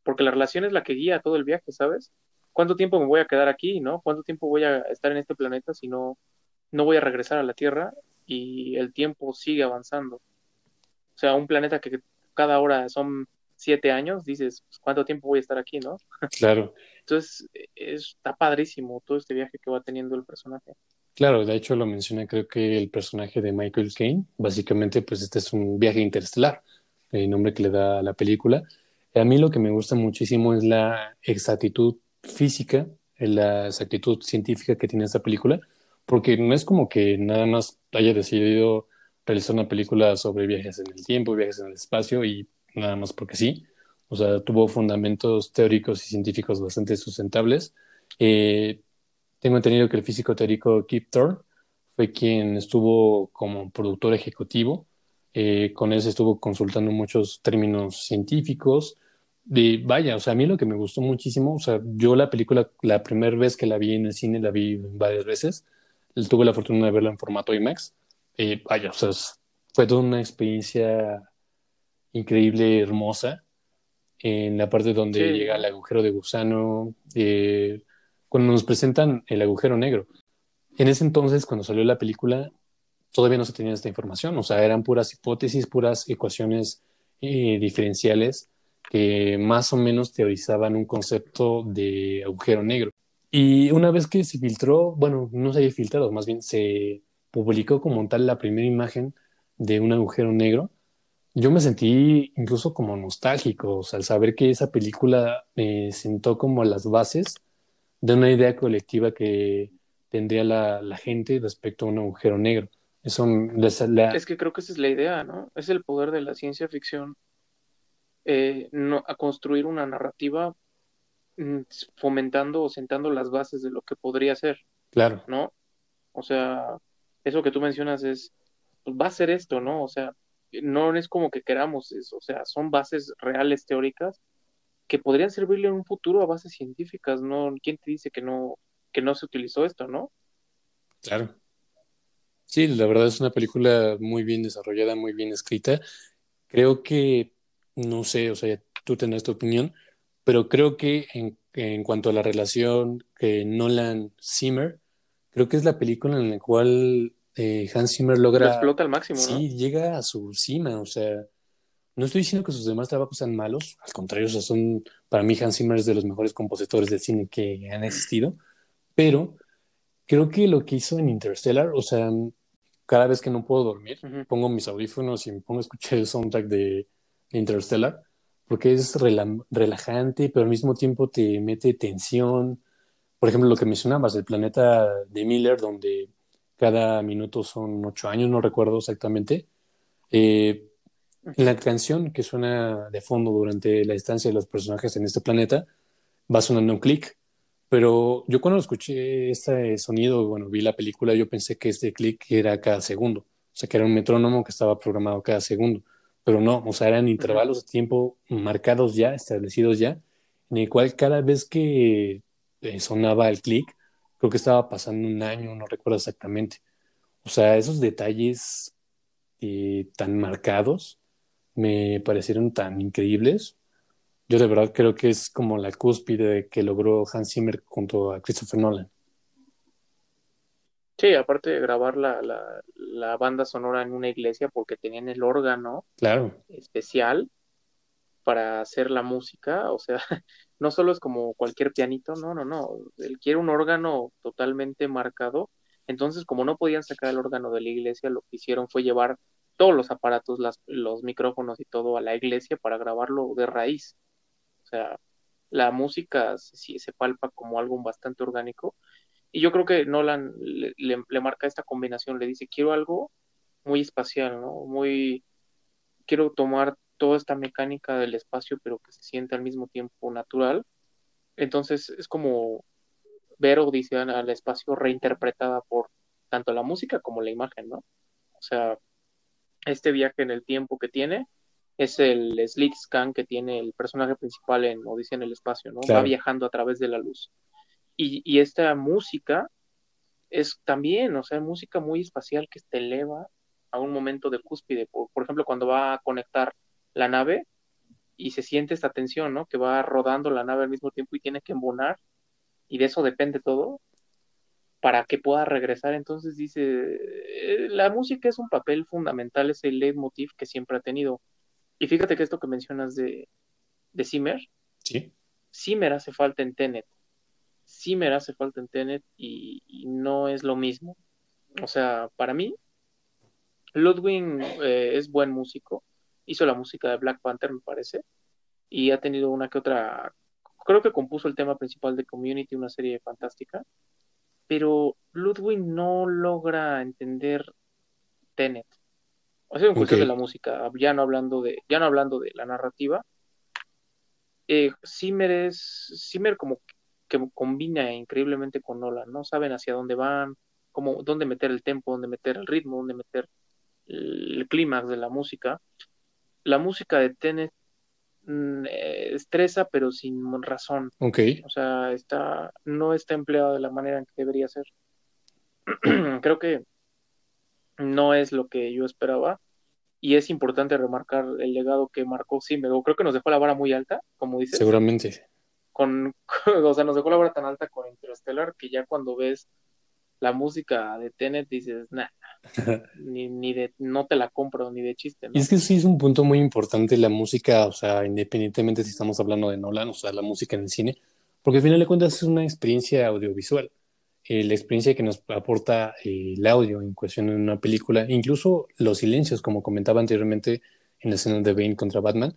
Porque la relación es la que guía todo el viaje, ¿sabes? ¿Cuánto tiempo me voy a quedar aquí, no? ¿Cuánto tiempo voy a estar en este planeta si no, no voy a regresar a la Tierra? y el tiempo sigue avanzando. O sea, un planeta que cada hora son siete años, dices, pues, ¿cuánto tiempo voy a estar aquí, no? Claro. Entonces, está padrísimo todo este viaje que va teniendo el personaje. Claro, de hecho lo menciona creo que el personaje de Michael Caine, básicamente pues este es un viaje interestelar, el nombre que le da a la película. A mí lo que me gusta muchísimo es la exactitud física, la exactitud científica que tiene esta película, porque no es como que nada más haya decidido realizar una película sobre viajes en el tiempo, viajes en el espacio y nada más porque sí. O sea, tuvo fundamentos teóricos y científicos bastante sustentables. Eh, tengo entendido que el físico teórico Kip Thorne fue quien estuvo como productor ejecutivo. Eh, con él se estuvo consultando muchos términos científicos. De, vaya, o sea, a mí lo que me gustó muchísimo, o sea, yo la película, la primera vez que la vi en el cine, la vi varias veces, tuve la fortuna de verla en formato IMAX. Y vaya, o sea, fue toda una experiencia increíble, hermosa. En la parte donde llega el agujero de gusano, eh, cuando nos presentan el agujero negro. En ese entonces, cuando salió la película, todavía no se tenía esta información, o sea, eran puras hipótesis, puras ecuaciones eh, diferenciales que más o menos teorizaban un concepto de agujero negro. Y una vez que se filtró, bueno, no se había filtrado, más bien se publicó como tal la primera imagen de un agujero negro, yo me sentí incluso como nostálgico, al saber que esa película me sentó como las bases de una idea colectiva que tendría la, la gente respecto a un agujero negro. Eso, Es que creo que esa es la idea, ¿no? Es el poder de la ciencia ficción eh, no, a construir una narrativa Mm, fomentando o sentando las bases de lo que podría ser. Claro. ¿No? O sea, eso que tú mencionas es, pues va a ser esto, ¿no? O sea, no es como que queramos eso, o sea, son bases reales teóricas que podrían servirle en un futuro a bases científicas, ¿no? ¿Quién te dice que no, que no se utilizó esto, no? Claro. Sí, la verdad es una película muy bien desarrollada, muy bien escrita. Creo que, no sé, o sea, tú tendrás tu opinión, pero creo que en, en cuanto a la relación que Nolan-Zimmer, creo que es la película en la cual eh, Hans Zimmer logra... explota al máximo, Sí, llega a su cima, o sea, no estoy diciendo que sus demás trabajos sean malos, al contrario, o sea, son, para mí Hans Zimmer es de los mejores compositores de cine que han existido, pero creo que lo que hizo en Interstellar, o sea, cada vez que no puedo dormir, pongo mis audífonos y me pongo a escuchar el soundtrack de Interstellar, porque es relajante, pero al mismo tiempo te mete tensión. Por ejemplo, lo que mencionabas, el planeta de Miller, donde cada minuto son ocho años, no recuerdo exactamente. Eh, la canción que suena de fondo durante la estancia de los personajes en este planeta va sonando un clic, pero yo cuando escuché este sonido, bueno, vi la película, yo pensé que este clic era cada segundo, o sea, que era un metrónomo que estaba programado cada segundo pero no, o sea, eran intervalos de tiempo marcados ya, establecidos ya, en el cual cada vez que eh, sonaba el clic, creo que estaba pasando un año, no recuerdo exactamente. O sea, esos detalles eh, tan marcados me parecieron tan increíbles. Yo de verdad creo que es como la cúspide que logró Hans Zimmer junto a Christopher Nolan. Sí, aparte de grabar la, la, banda sonora en una iglesia porque tenían el órgano claro. especial para hacer la música, o sea, no solo es como cualquier pianito, no, no, no, él quiere un órgano totalmente marcado, entonces como no podían sacar el órgano de la iglesia, lo que hicieron fue llevar todos los aparatos, las, los micrófonos y todo a la iglesia para grabarlo de raíz. O sea, la música sí se palpa como algo bastante orgánico. Y yo creo que Nolan le, le, marca esta combinación, le dice, quiero algo muy espacial, ¿no? Muy, quiero tomar toda esta mecánica del espacio, pero que se siente al mismo tiempo natural. Entonces es como ver Odisea al espacio reinterpretada por tanto la música como la imagen, ¿no? O sea, este viaje en el tiempo que tiene es el slit scan que tiene el personaje principal en Odisea en el espacio, ¿no? Va viajando a través de la luz. Y, y, esta música es también, o sea, música muy espacial que te eleva a un momento de cúspide. Por, por ejemplo, cuando va a conectar la nave y se siente esta tensión, ¿no? Que va rodando la nave al mismo tiempo y tiene que embonar y de eso depende todo para que pueda regresar. Entonces dice, eh, la música es un papel fundamental, es el leitmotiv que siempre ha tenido. Y fíjate que esto que mencionas de, de Zimmer, ¿Sí? Zimmer hace falta en Tenet. Zimmer hace falta en Tenet y, no es lo mismo. O sea, para mí, Ludwig eh, es buen músico. Hizo la música de Black Panther, me parece. Y ha tenido una que otra. Creo que compuso el tema principal de Community, una serie fantástica pero Ludwig no logra entender Tenet. O sea, en cuestión de la música, ya no hablando de, ya no hablando de la narrativa. Eh, Zimmer es, Zimmer como que combina increíblemente con Nolan, ¿no? Saben hacia dónde van, cómo, dónde meter el tempo, dónde meter el ritmo, dónde meter el clímax de la música. La música de Tenet Mm, eh, estresa, pero sin razón. Ok. O sea, está, no está empleado de la manera en que debería ser. Creo que no es lo que yo esperaba. Y es importante remarcar el legado que marcó Zimmer. Creo que nos dejó la vara muy alta, como dices. Seguramente. Con, o sea, nos dejó la vara tan alta con Interstellar que ya cuando ves la música de Tenet dices, nah, ni, ni de, no te la compro ni de chiste. Y es que sí es un punto muy importante la música, o sea, independientemente si estamos hablando de Nolan, o sea, la música en el cine, porque al final de cuentas es una experiencia audiovisual. Eh, la experiencia que nos aporta eh, el audio en cuestión de una película, incluso los silencios, como comentaba anteriormente en la escena de Bane contra Batman,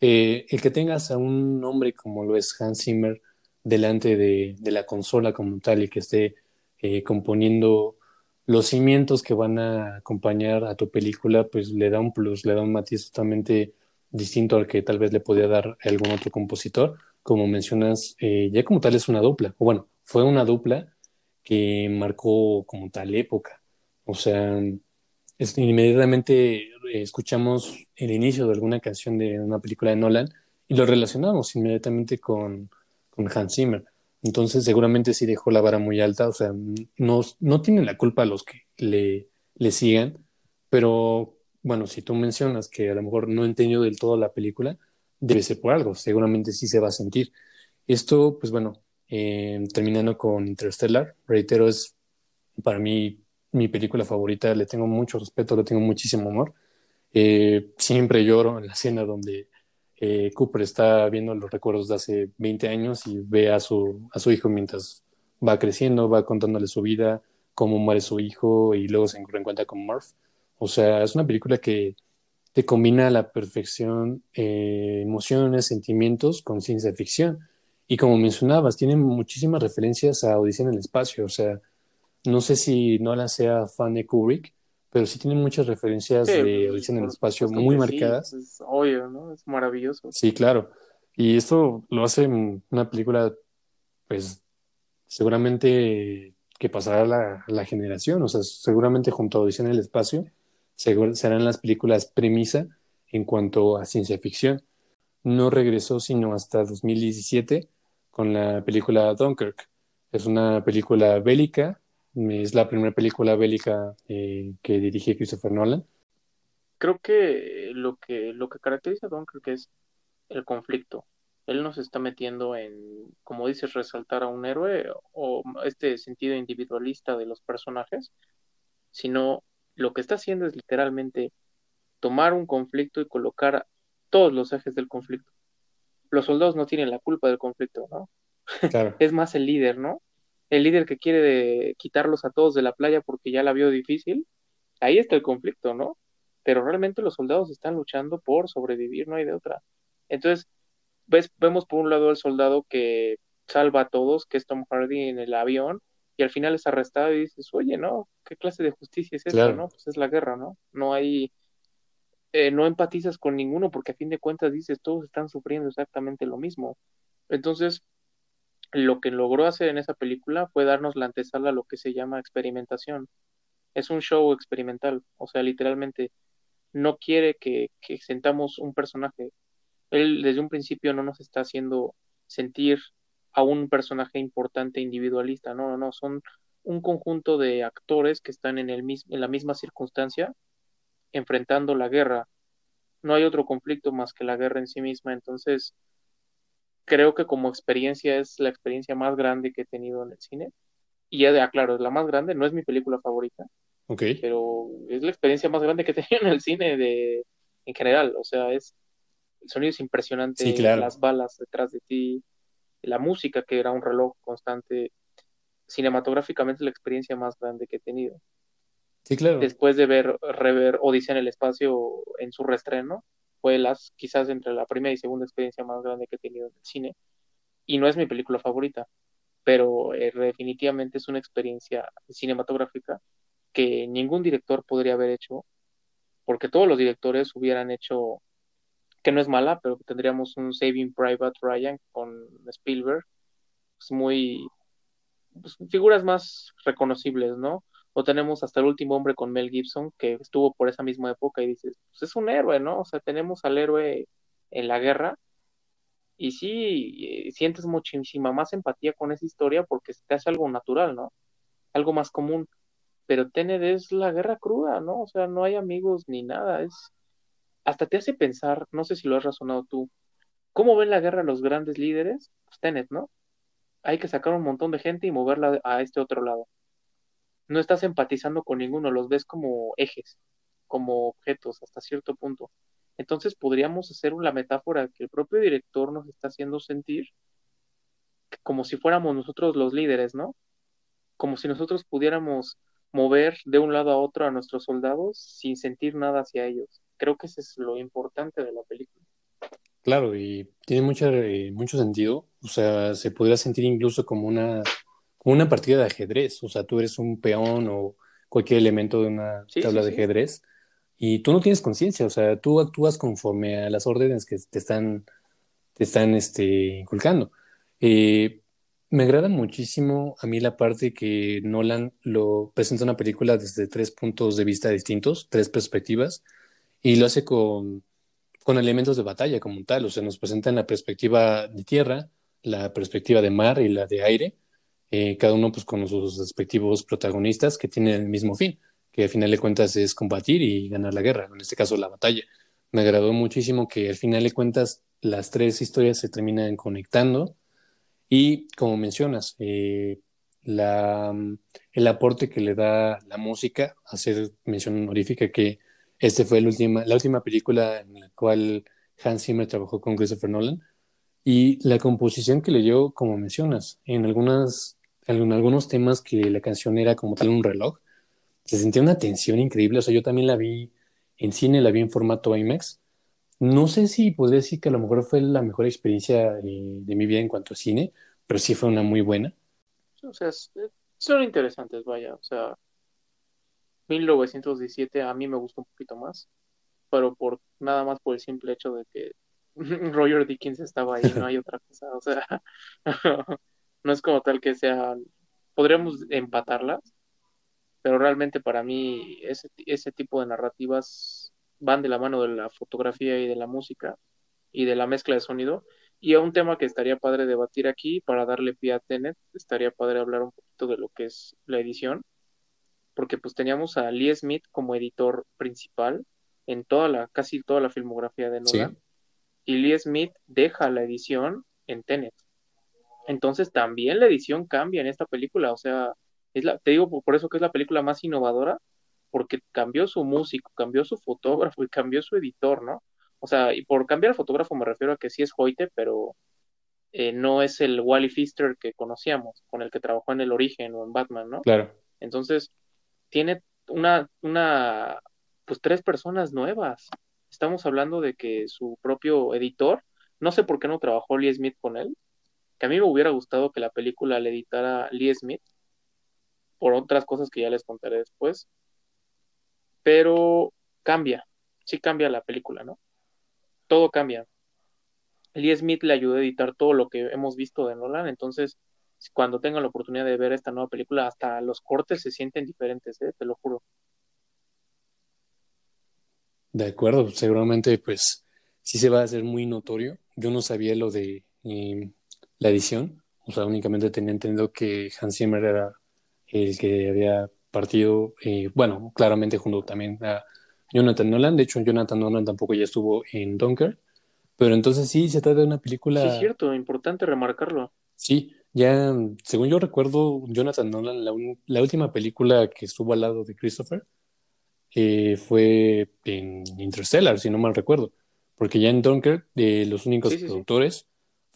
eh, el que tengas a un hombre como lo es Hans Zimmer delante de, la consola como tal y que esté eh, componiendo los cimientos que van a acompañar a tu película, pues le da un plus, le da un matiz totalmente distinto al que tal vez le podía dar algún otro compositor. Como mencionas, eh, ya como tal es una dupla, o bueno, fue una dupla que marcó como tal época. O sea, inmediatamente eh, escuchamos el inicio de alguna canción de una película de Nolan y lo relacionamos inmediatamente con, con Hans Zimmer. Entonces seguramente sí dejó la vara muy alta, o sea, no, no tienen la culpa los que le, le sigan, pero bueno, si tú mencionas que a lo mejor no entendió del todo la película, debe ser por algo, seguramente sí se va a sentir. Esto, pues bueno, eh, terminando con Interstellar, reitero, es para mí mi película favorita, le tengo mucho respeto, le tengo muchísimo amor. Eh, siempre lloro en la escena donde eh, Cooper está viendo los recuerdos de hace 20 años y ve a su, a su hijo mientras va creciendo, va contándole su vida, cómo muere su hijo y luego se encuentra con Murph. O sea, es una película que te combina a la perfección eh, emociones, sentimientos con ciencia ficción. Y como mencionabas, tiene muchísimas referencias a Odisea en el espacio. O sea, no sé si Nolan sea fan de Kubrick, pero sí tiene muchas referencias de Odisea en el espacio muy marcadas. es obvio, ¿no? Es maravilloso. Sí, claro. Y esto lo hace una película, pues, seguramente que pasará la, la generación, o sea, seguramente junto a Odisea en el espacio serán las películas premisa en cuanto a ciencia ficción. No regresó sino hasta 2017 con la película Dunkirk. Es una película bélica es la primera película bélica eh, que dirige Christopher Nolan. creo que lo que lo que caracteriza a Dunkirk es el conflicto. Él nos está metiendo en, como dices, resaltar a un héroe o este sentido individualista de los personajes, sino lo que está haciendo es literalmente tomar un conflicto y colocar todos los ejes del conflicto. Los soldados no tienen la culpa del conflicto, ¿no? Claro. es más el líder, ¿no? El líder que quiere quitarlos a todos de la playa porque ya la vio difícil, ahí está el conflicto, ¿no? Pero realmente los soldados están luchando por sobrevivir, no hay de otra. Entonces, ves, vemos por un lado al soldado que salva a todos, que es Tom Hardy en el avión, y al final es arrestado y dices, oye, ¿no? ¿Qué clase de justicia es esta, no? Pues es la guerra, ¿no? No hay, eh, no empatizas con ninguno porque a fin de cuentas dices, todos están sufriendo exactamente lo mismo. Entonces, lo que logró hacer en esa película fue darnos la antesala a lo que se llama experimentación. Es un show experimental, o sea, literalmente no quiere que, que sentamos un personaje. Él desde un principio no nos está haciendo sentir a un personaje importante individualista, no, no, no, son un conjunto de actores que están en, el en la misma circunstancia enfrentando la guerra. No hay otro conflicto más que la guerra en sí misma, entonces creo que como experiencia es la experiencia más grande que he tenido en el cine. Y ya de aclaro, es la más grande, no es mi película favorita, okay. pero es la experiencia más grande que he tenido en el cine de, en general. O sea, es el sonido es impresionante, las balas detrás de ti, la música que era un reloj constante. Cinematográficamente es la experiencia más grande que he tenido. Sí, claro. Después de ver, rever Odisea en el espacio en su restreno, fue las, quizás entre la primera y segunda experiencia más grande que he tenido en el cine. Y no es mi película favorita, pero eh, definitivamente es una experiencia cinematográfica que ningún director podría haber hecho, porque todos los directores hubieran hecho, que no es mala, pero tendríamos un Saving Private Ryan con Spielberg, pues muy, pues, figuras más reconocibles, ¿no? O tenemos hasta el último hombre con Mel Gibson, que estuvo por esa misma época y dices, pues es un héroe, ¿no? O sea, tenemos al héroe en la guerra y sí, eh, sientes muchísima más empatía con esa historia porque te hace algo natural, ¿no? Algo más común. Pero Tenet es la guerra cruda, ¿no? O sea, no hay amigos ni nada, es... Hasta te hace pensar, no sé si lo has razonado tú, ¿cómo ven la guerra los grandes líderes? Pues Tenet, ¿no? Hay que sacar un montón de gente y moverla a este otro lado no estás empatizando con ninguno, los ves como ejes, como objetos hasta cierto punto. Entonces podríamos hacer una metáfora que el propio director nos está haciendo sentir como si fuéramos nosotros los líderes, ¿no? Como si nosotros pudiéramos mover de un lado a otro a nuestros soldados sin sentir nada hacia ellos. Creo que ese es lo importante de la película. Claro, y tiene mucho, eh, mucho sentido. O sea, se podría sentir incluso como una una partida de ajedrez, o sea, tú eres un peón o cualquier elemento de una tabla de ajedrez y tú no tienes conciencia, o sea, tú actúas conforme a las órdenes que te están, te están este, inculcando. Eh, me agrada muchísimo a mí la parte que Nolan lo presenta una película desde tres puntos de vista distintos, tres perspectivas, y lo hace con, con elementos de batalla como tal, o sea, nos presenta en la perspectiva de tierra, la perspectiva de mar y la de aire, eh, cada uno pues con sus respectivos protagonistas que tienen el mismo fin, que al final de cuentas es combatir y ganar la guerra, en este caso la batalla. Me agradó muchísimo que al final de cuentas las tres historias se terminan conectando y como mencionas, eh, la, el aporte que le da la música, hacer mención honorífica que este fue el última, la última película en la cual Hans Zimmer trabajó con Christopher Nolan y la composición que le dio, como mencionas, en algunas en algunos temas que la canción era como tal un reloj, se sentía una tensión increíble. O sea, yo también la vi en cine, la vi en formato IMAX. No sé si podría decir que a lo mejor fue la mejor experiencia de, mi vida en cuanto a cine, pero sí fue una muy buena. O sea, son interesantes, vaya. O sea, 1917 a mí me gustó un poquito más, pero por nada más por el simple hecho de que Roger Dickens estaba ahí, no hay otra cosa. O sea, no es como tal que sea, podríamos empatarlas, pero realmente para mí ese, ese tipo de narrativas van de la mano de la fotografía y de la música y de la mezcla de sonido. Y a un tema que estaría padre debatir aquí para darle pie a Tenet, estaría padre hablar un poquito de lo que es la edición, porque pues teníamos a Lee Smith como editor principal en toda la, casi toda la filmografía de Nolan. Y Lee Smith deja la edición en Tenet. Entonces también la edición cambia en esta película, o sea, es la, te digo por eso que es la película más innovadora, porque cambió su músico, cambió su fotógrafo y cambió su editor, ¿no? O sea, y por cambiar el fotógrafo me refiero a que sí es Hoyte, pero eh, no es el Wally Pfister que conocíamos, con el que trabajó en El Origen o en Batman, ¿no? Claro. Entonces, tiene una, una, pues tres personas nuevas. Estamos hablando de que su propio editor, no sé por qué no trabajó Lee Smith con él, que a mí me hubiera gustado que la película le editara Lee Smith, por otras cosas que ya les contaré después, pero cambia, sí cambia la película, ¿no? Todo cambia. Lee Smith le ayudó a editar todo lo que hemos visto de Nolan, entonces cuando tengan la oportunidad de ver esta nueva película, hasta los cortes se sienten diferentes, ¿eh? te lo juro. De acuerdo, seguramente pues sí se va a hacer muy notorio. Yo no sabía lo de em, la edición, o sea, únicamente tenía entendido que Hans Zimmer era el que había partido, eh, bueno, claramente junto también a Jonathan Nolan. De hecho, Jonathan Nolan tampoco ya estuvo en Dunker. Pero entonces sí, se trata de una película. Sí, es cierto, importante remarcarlo. Sí, ya, según yo recuerdo, Jonathan Nolan, la, última película que estuvo al lado de Christopher eh, fue en Interstellar, si no mal recuerdo. Porque ya en Dunker, eh, los únicos productores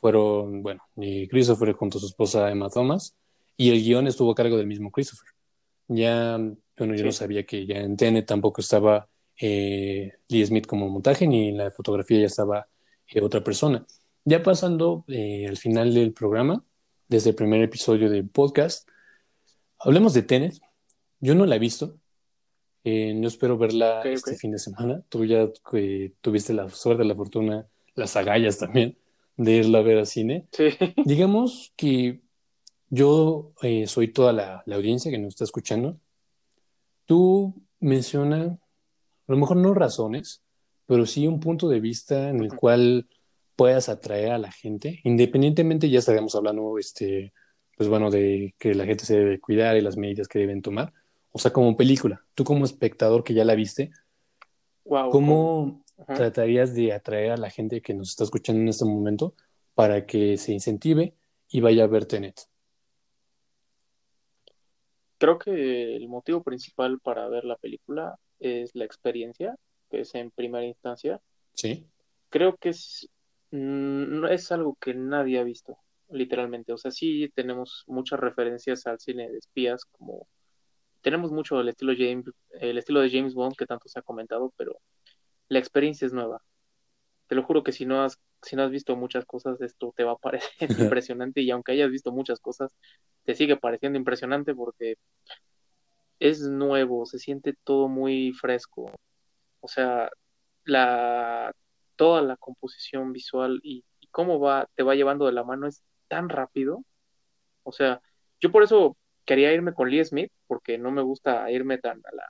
fueron, bueno, Christopher junto a su esposa Emma Thomas, y el guion estuvo a cargo del mismo Christopher. Ya, bueno, yo no sabía que ya en TN tampoco estaba eh, Lee Smith como montaje, ni en la fotografía ya estaba eh, otra persona. Ya pasando eh, al final del programa, desde el primer episodio del podcast, hablemos de Tenet. Yo no la he visto. Eh, no espero verla este fin de semana. Tú ya tuviste la suerte, la fortuna, las agallas también de irla a ver al cine. Digamos que yo soy toda la, la, audiencia que nos está escuchando. Tú menciona, a lo mejor no razones, pero sí un punto de vista en el cual puedas atraer a la gente, independientemente ya estaríamos hablando, este, pues bueno, de que la gente se debe cuidar y las medidas que deben tomar, o sea, como película, tú como espectador que ya la viste, ¿cómo tratarías de atraer a la gente que nos está escuchando en este momento para que se incentive y vaya a ver Tenet? Creo que el motivo principal para ver la película es la experiencia, que es en primera instancia. Sí. Creo que es, no es algo que nadie ha visto, literalmente. O sea, sí tenemos muchas referencias al cine de espías, como tenemos mucho el estilo James, el estilo de James Bond que tanto se ha comentado, pero la experiencia es nueva. Te lo juro que si no has, si no has visto muchas cosas, esto te va a parecer impresionante y aunque hayas visto muchas cosas, te sigue pareciendo impresionante porque es nuevo, se siente todo muy fresco. O sea, la, toda la composición visual y, cómo va, te va llevando de la mano es tan rápido. O sea, yo por eso quería irme con Lee Smith, porque no me gusta irme tan a la,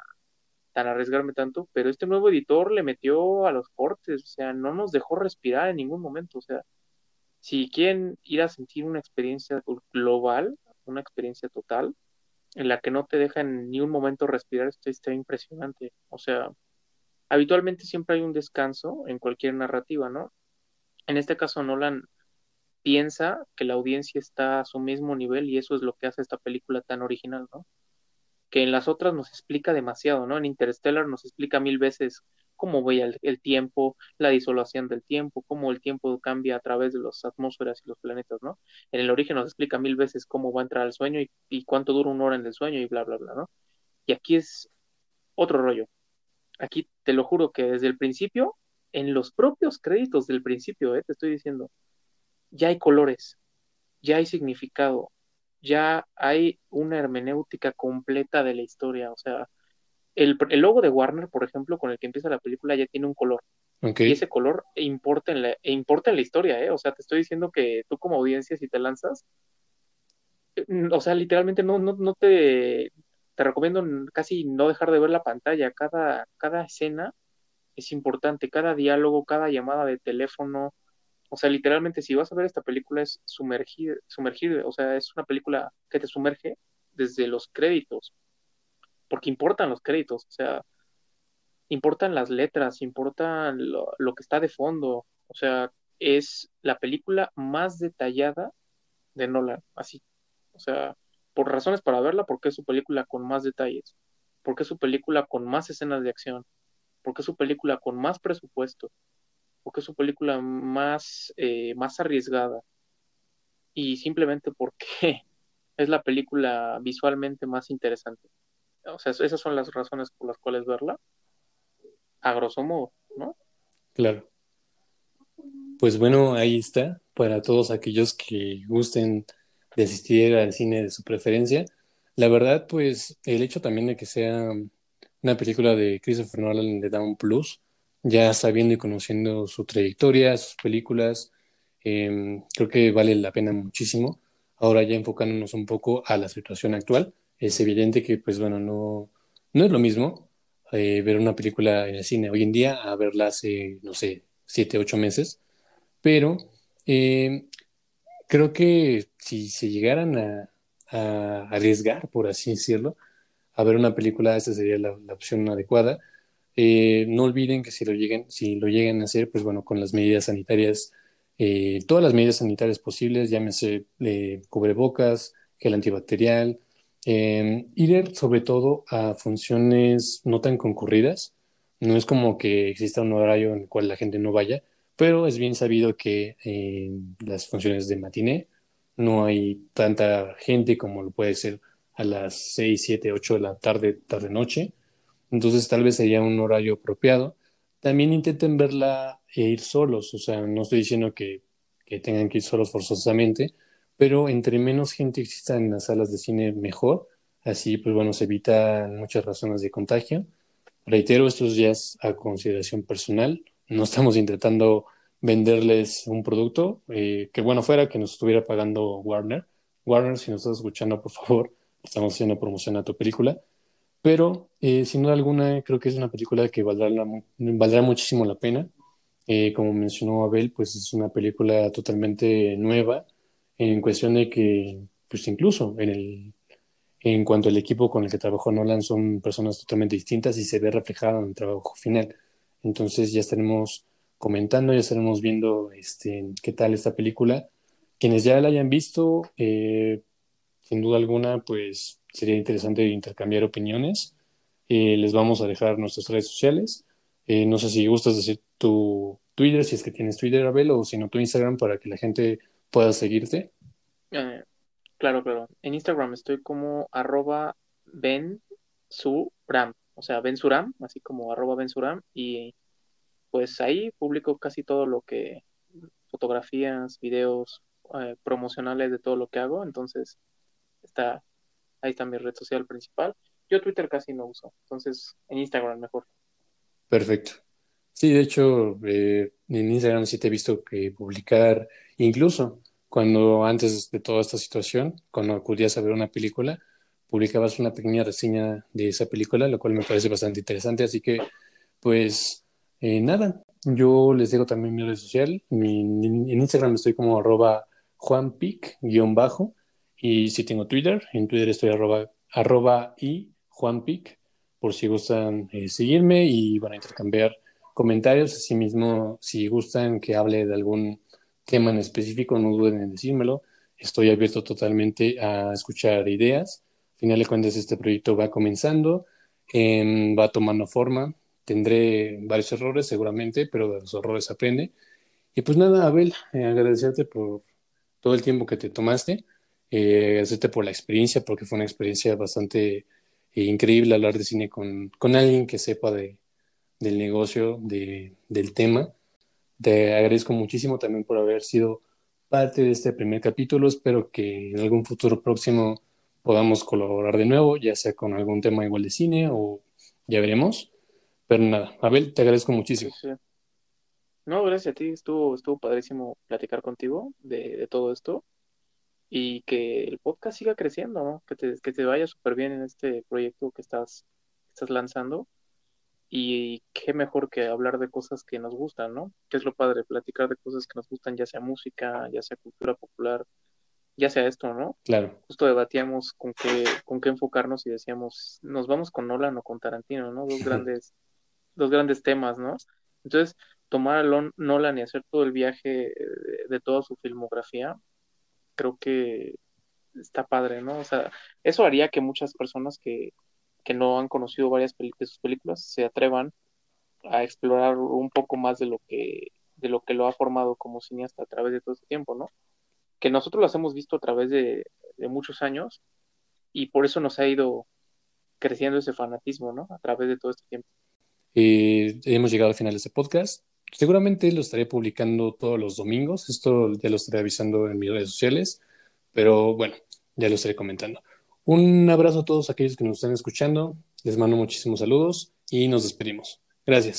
tan arriesgarme tanto, pero este nuevo editor le metió a los cortes, o sea, no nos dejó respirar en ningún momento, o sea, si quieren ir a sentir una experiencia global, una experiencia total, en la que no te deja en ni un momento respirar, esto está impresionante, o sea, habitualmente siempre hay un descanso en cualquier narrativa, ¿no? En este caso, Nolan piensa que la audiencia está a su mismo nivel y eso es lo que hace esta película tan original, ¿no? Que en las otras nos explica demasiado, ¿no? En Interstellar nos explica mil veces cómo ve el, tiempo, la disolución del tiempo, cómo el tiempo cambia a través de las atmósferas y los planetas, ¿no? En el origen nos explica mil veces cómo va a entrar al sueño y, y cuánto dura una hora en el sueño y bla, bla, bla, ¿no? Y aquí es otro rollo. Aquí te lo juro que desde el principio, en los propios créditos del principio, eh, te estoy diciendo, ya hay colores, ya hay significado, ya hay una hermenéutica completa de la historia. O sea, el, logo de Warner, por ejemplo, con el que empieza la película, ya tiene un color. Y ese color importa en, la, importa en la historia, ¿eh? O sea, te estoy diciendo que tú como audiencia, si te lanzas, eh, o sea, literalmente no, no, no te, te recomiendo casi no dejar de ver la pantalla. Cada, cada escena es importante, cada diálogo, cada llamada de teléfono. O sea, literalmente, si vas a ver esta película es sumergir, sumergir, o sea, es una película que te sumerge desde los créditos, porque importan los créditos. O sea, importan las letras, importa lo, lo, que está de fondo. O sea, es la película más detallada de Nolan, así. O sea, por razones para verla, porque es su película con más detalles, porque es su película con más escenas de acción, porque es su película con más presupuesto, porque es su película más, eh, más arriesgada y simplemente porque es la película visualmente más interesante. O sea, esas son las razones por las cuales verla, a grosso modo, ¿no? Claro. Pues bueno, ahí está, para todos aquellos que gusten de asistir al cine de su preferencia. La verdad, pues el hecho también de que sea una película de Christopher Nolan le da un plus, ya sabiendo y conociendo su trayectoria, sus películas, em, creo que vale la pena muchísimo. Ahora ya enfocándonos un poco a la situación actual, es evidente que, pues bueno, no, no es lo mismo eh, ver una película en el cine hoy en día a verla hace, no sé, siete, ocho meses, pero em, creo que si se llegaran a, arriesgar, por así decirlo, a ver una película, esta sería la, opción adecuada. Eh, no olviden que si lo lleguen, si lo llegan a hacer, pues bueno, con las medidas sanitarias, eh, todas las medidas sanitarias posibles, llámese eh, cubrebocas, gel antibacterial, ir sobre todo a funciones no tan concurridas. No es como que exista un horario en el cual la gente no vaya, pero es bien sabido que en las funciones de matiné no hay tanta gente como lo puede ser a las 6, 7, 8 de la tarde, tarde-noche. Entonces tal vez sería un horario apropiado. También intenten verla e ir solos, o sea, no estoy diciendo que, que tengan que ir solos forzosamente, pero entre menos gente exista en las salas de cine, mejor. Así, pues bueno, se evitan muchas razones de contagio. Reitero, esto ya es a consideración personal no estamos intentando venderles un producto, eh, que bueno fuera que nos estuviera pagando Warner. Warner, si nos estás escuchando, por favor, estamos haciendo promoción a tu película. Pero eh, sin duda alguna, creo que es una película que valdrá, valdrá muchísimo la pena. Eh, como mencionó Abel, pues es una película totalmente nueva en cuestión de que, pues incluso en, el, en cuanto al equipo con el que trabajó Nolan, son personas totalmente distintas y se ve reflejado en el trabajo final. Entonces ya estaremos comentando, ya estaremos viendo este, qué tal esta película. Quienes ya la hayan visto, eh, sin duda alguna, pues sería interesante intercambiar opiniones. Eh, les vamos a dejar nuestras redes sociales. Eh, no sé si gustas decir tu Twitter, si es que tienes Twitter, Abel, o si no tu Instagram para que la gente pueda seguirte. claro, claro. En Instagram estoy como arroba bensuram o sea, Bensuram, así como arroba Bensuram, y pues ahí publico casi todo lo que, fotografías, videos eh, promocionales de todo lo que hago, entonces está, ahí está mi red social principal. Yo Twitter casi no uso, entonces en Instagram mejor. Perfecto. Sí, de hecho, eh, en Instagram sí te he visto que publicar, incluso cuando antes de toda esta situación, cuando acudías a ver una película, publicabas una pequeña reseña de esa película, lo cual me parece bastante interesante. Así que, pues, eh, nada, yo les dejo también mi red social. en Instagram estoy como arroba juanpic-bajo. Y si tengo Twitter, en Twitter estoy arroba, arroba y juanpic, por si gustan eh, seguirme y van a intercambiar comentarios. Asimismo, si gustan que hable de algún tema en específico, no duden en decírmelo. Estoy abierto totalmente a escuchar ideas final de cuentas este proyecto va comenzando, em, va tomando forma, tendré varios errores seguramente, pero de los errores aprende. Y pues nada, Abel, eh, agradecerte por todo el tiempo que te tomaste, eh, agradecerte por la experiencia, porque fue una experiencia bastante eh, increíble hablar de cine con, con alguien que sepa de, del negocio, de, del tema. Te agradezco muchísimo también por haber sido parte de este primer capítulo. Espero que en algún futuro próximo podamos colaborar de nuevo, ya sea con algún tema igual de cine o ya veremos. Pero nada, Abel, te agradezco muchísimo. No, gracias a ti, estuvo, estuvo padrísimo platicar contigo de, todo esto y que el podcast siga creciendo, ¿no? Que te, que te vaya súper bien en este proyecto que estás, estás lanzando. Y qué mejor que hablar de cosas que nos gustan, ¿no? Que es lo padre, platicar de cosas que nos gustan, ya sea música, ya sea cultura popular, ya sea esto, ¿no? Claro. Justo debatíamos con qué, con qué enfocarnos y decíamos, nos vamos con Nolan o con Tarantino, ¿no? Dos grandes, los grandes temas, ¿no? Entonces, tomar a Nolan y hacer todo el viaje de, toda su filmografía, creo que está padre, ¿no? O sea, eso haría que muchas personas que, que no han conocido varias de sus películas se atrevan a explorar un poco más de lo que de lo que lo ha formado como cineasta a través de todo este tiempo, ¿no? Que nosotros las hemos visto a través de, de muchos años y por eso nos ha ido creciendo ese fanatismo, ¿no? A través de todo este tiempo. Y hemos llegado al final de este podcast. Seguramente lo estaré publicando todos los domingos. Esto ya lo estaré avisando en mis redes sociales, pero bueno, ya lo estaré comentando. Un abrazo a todos aquellos que nos están escuchando. Les mando muchísimos saludos y nos despedimos. Gracias.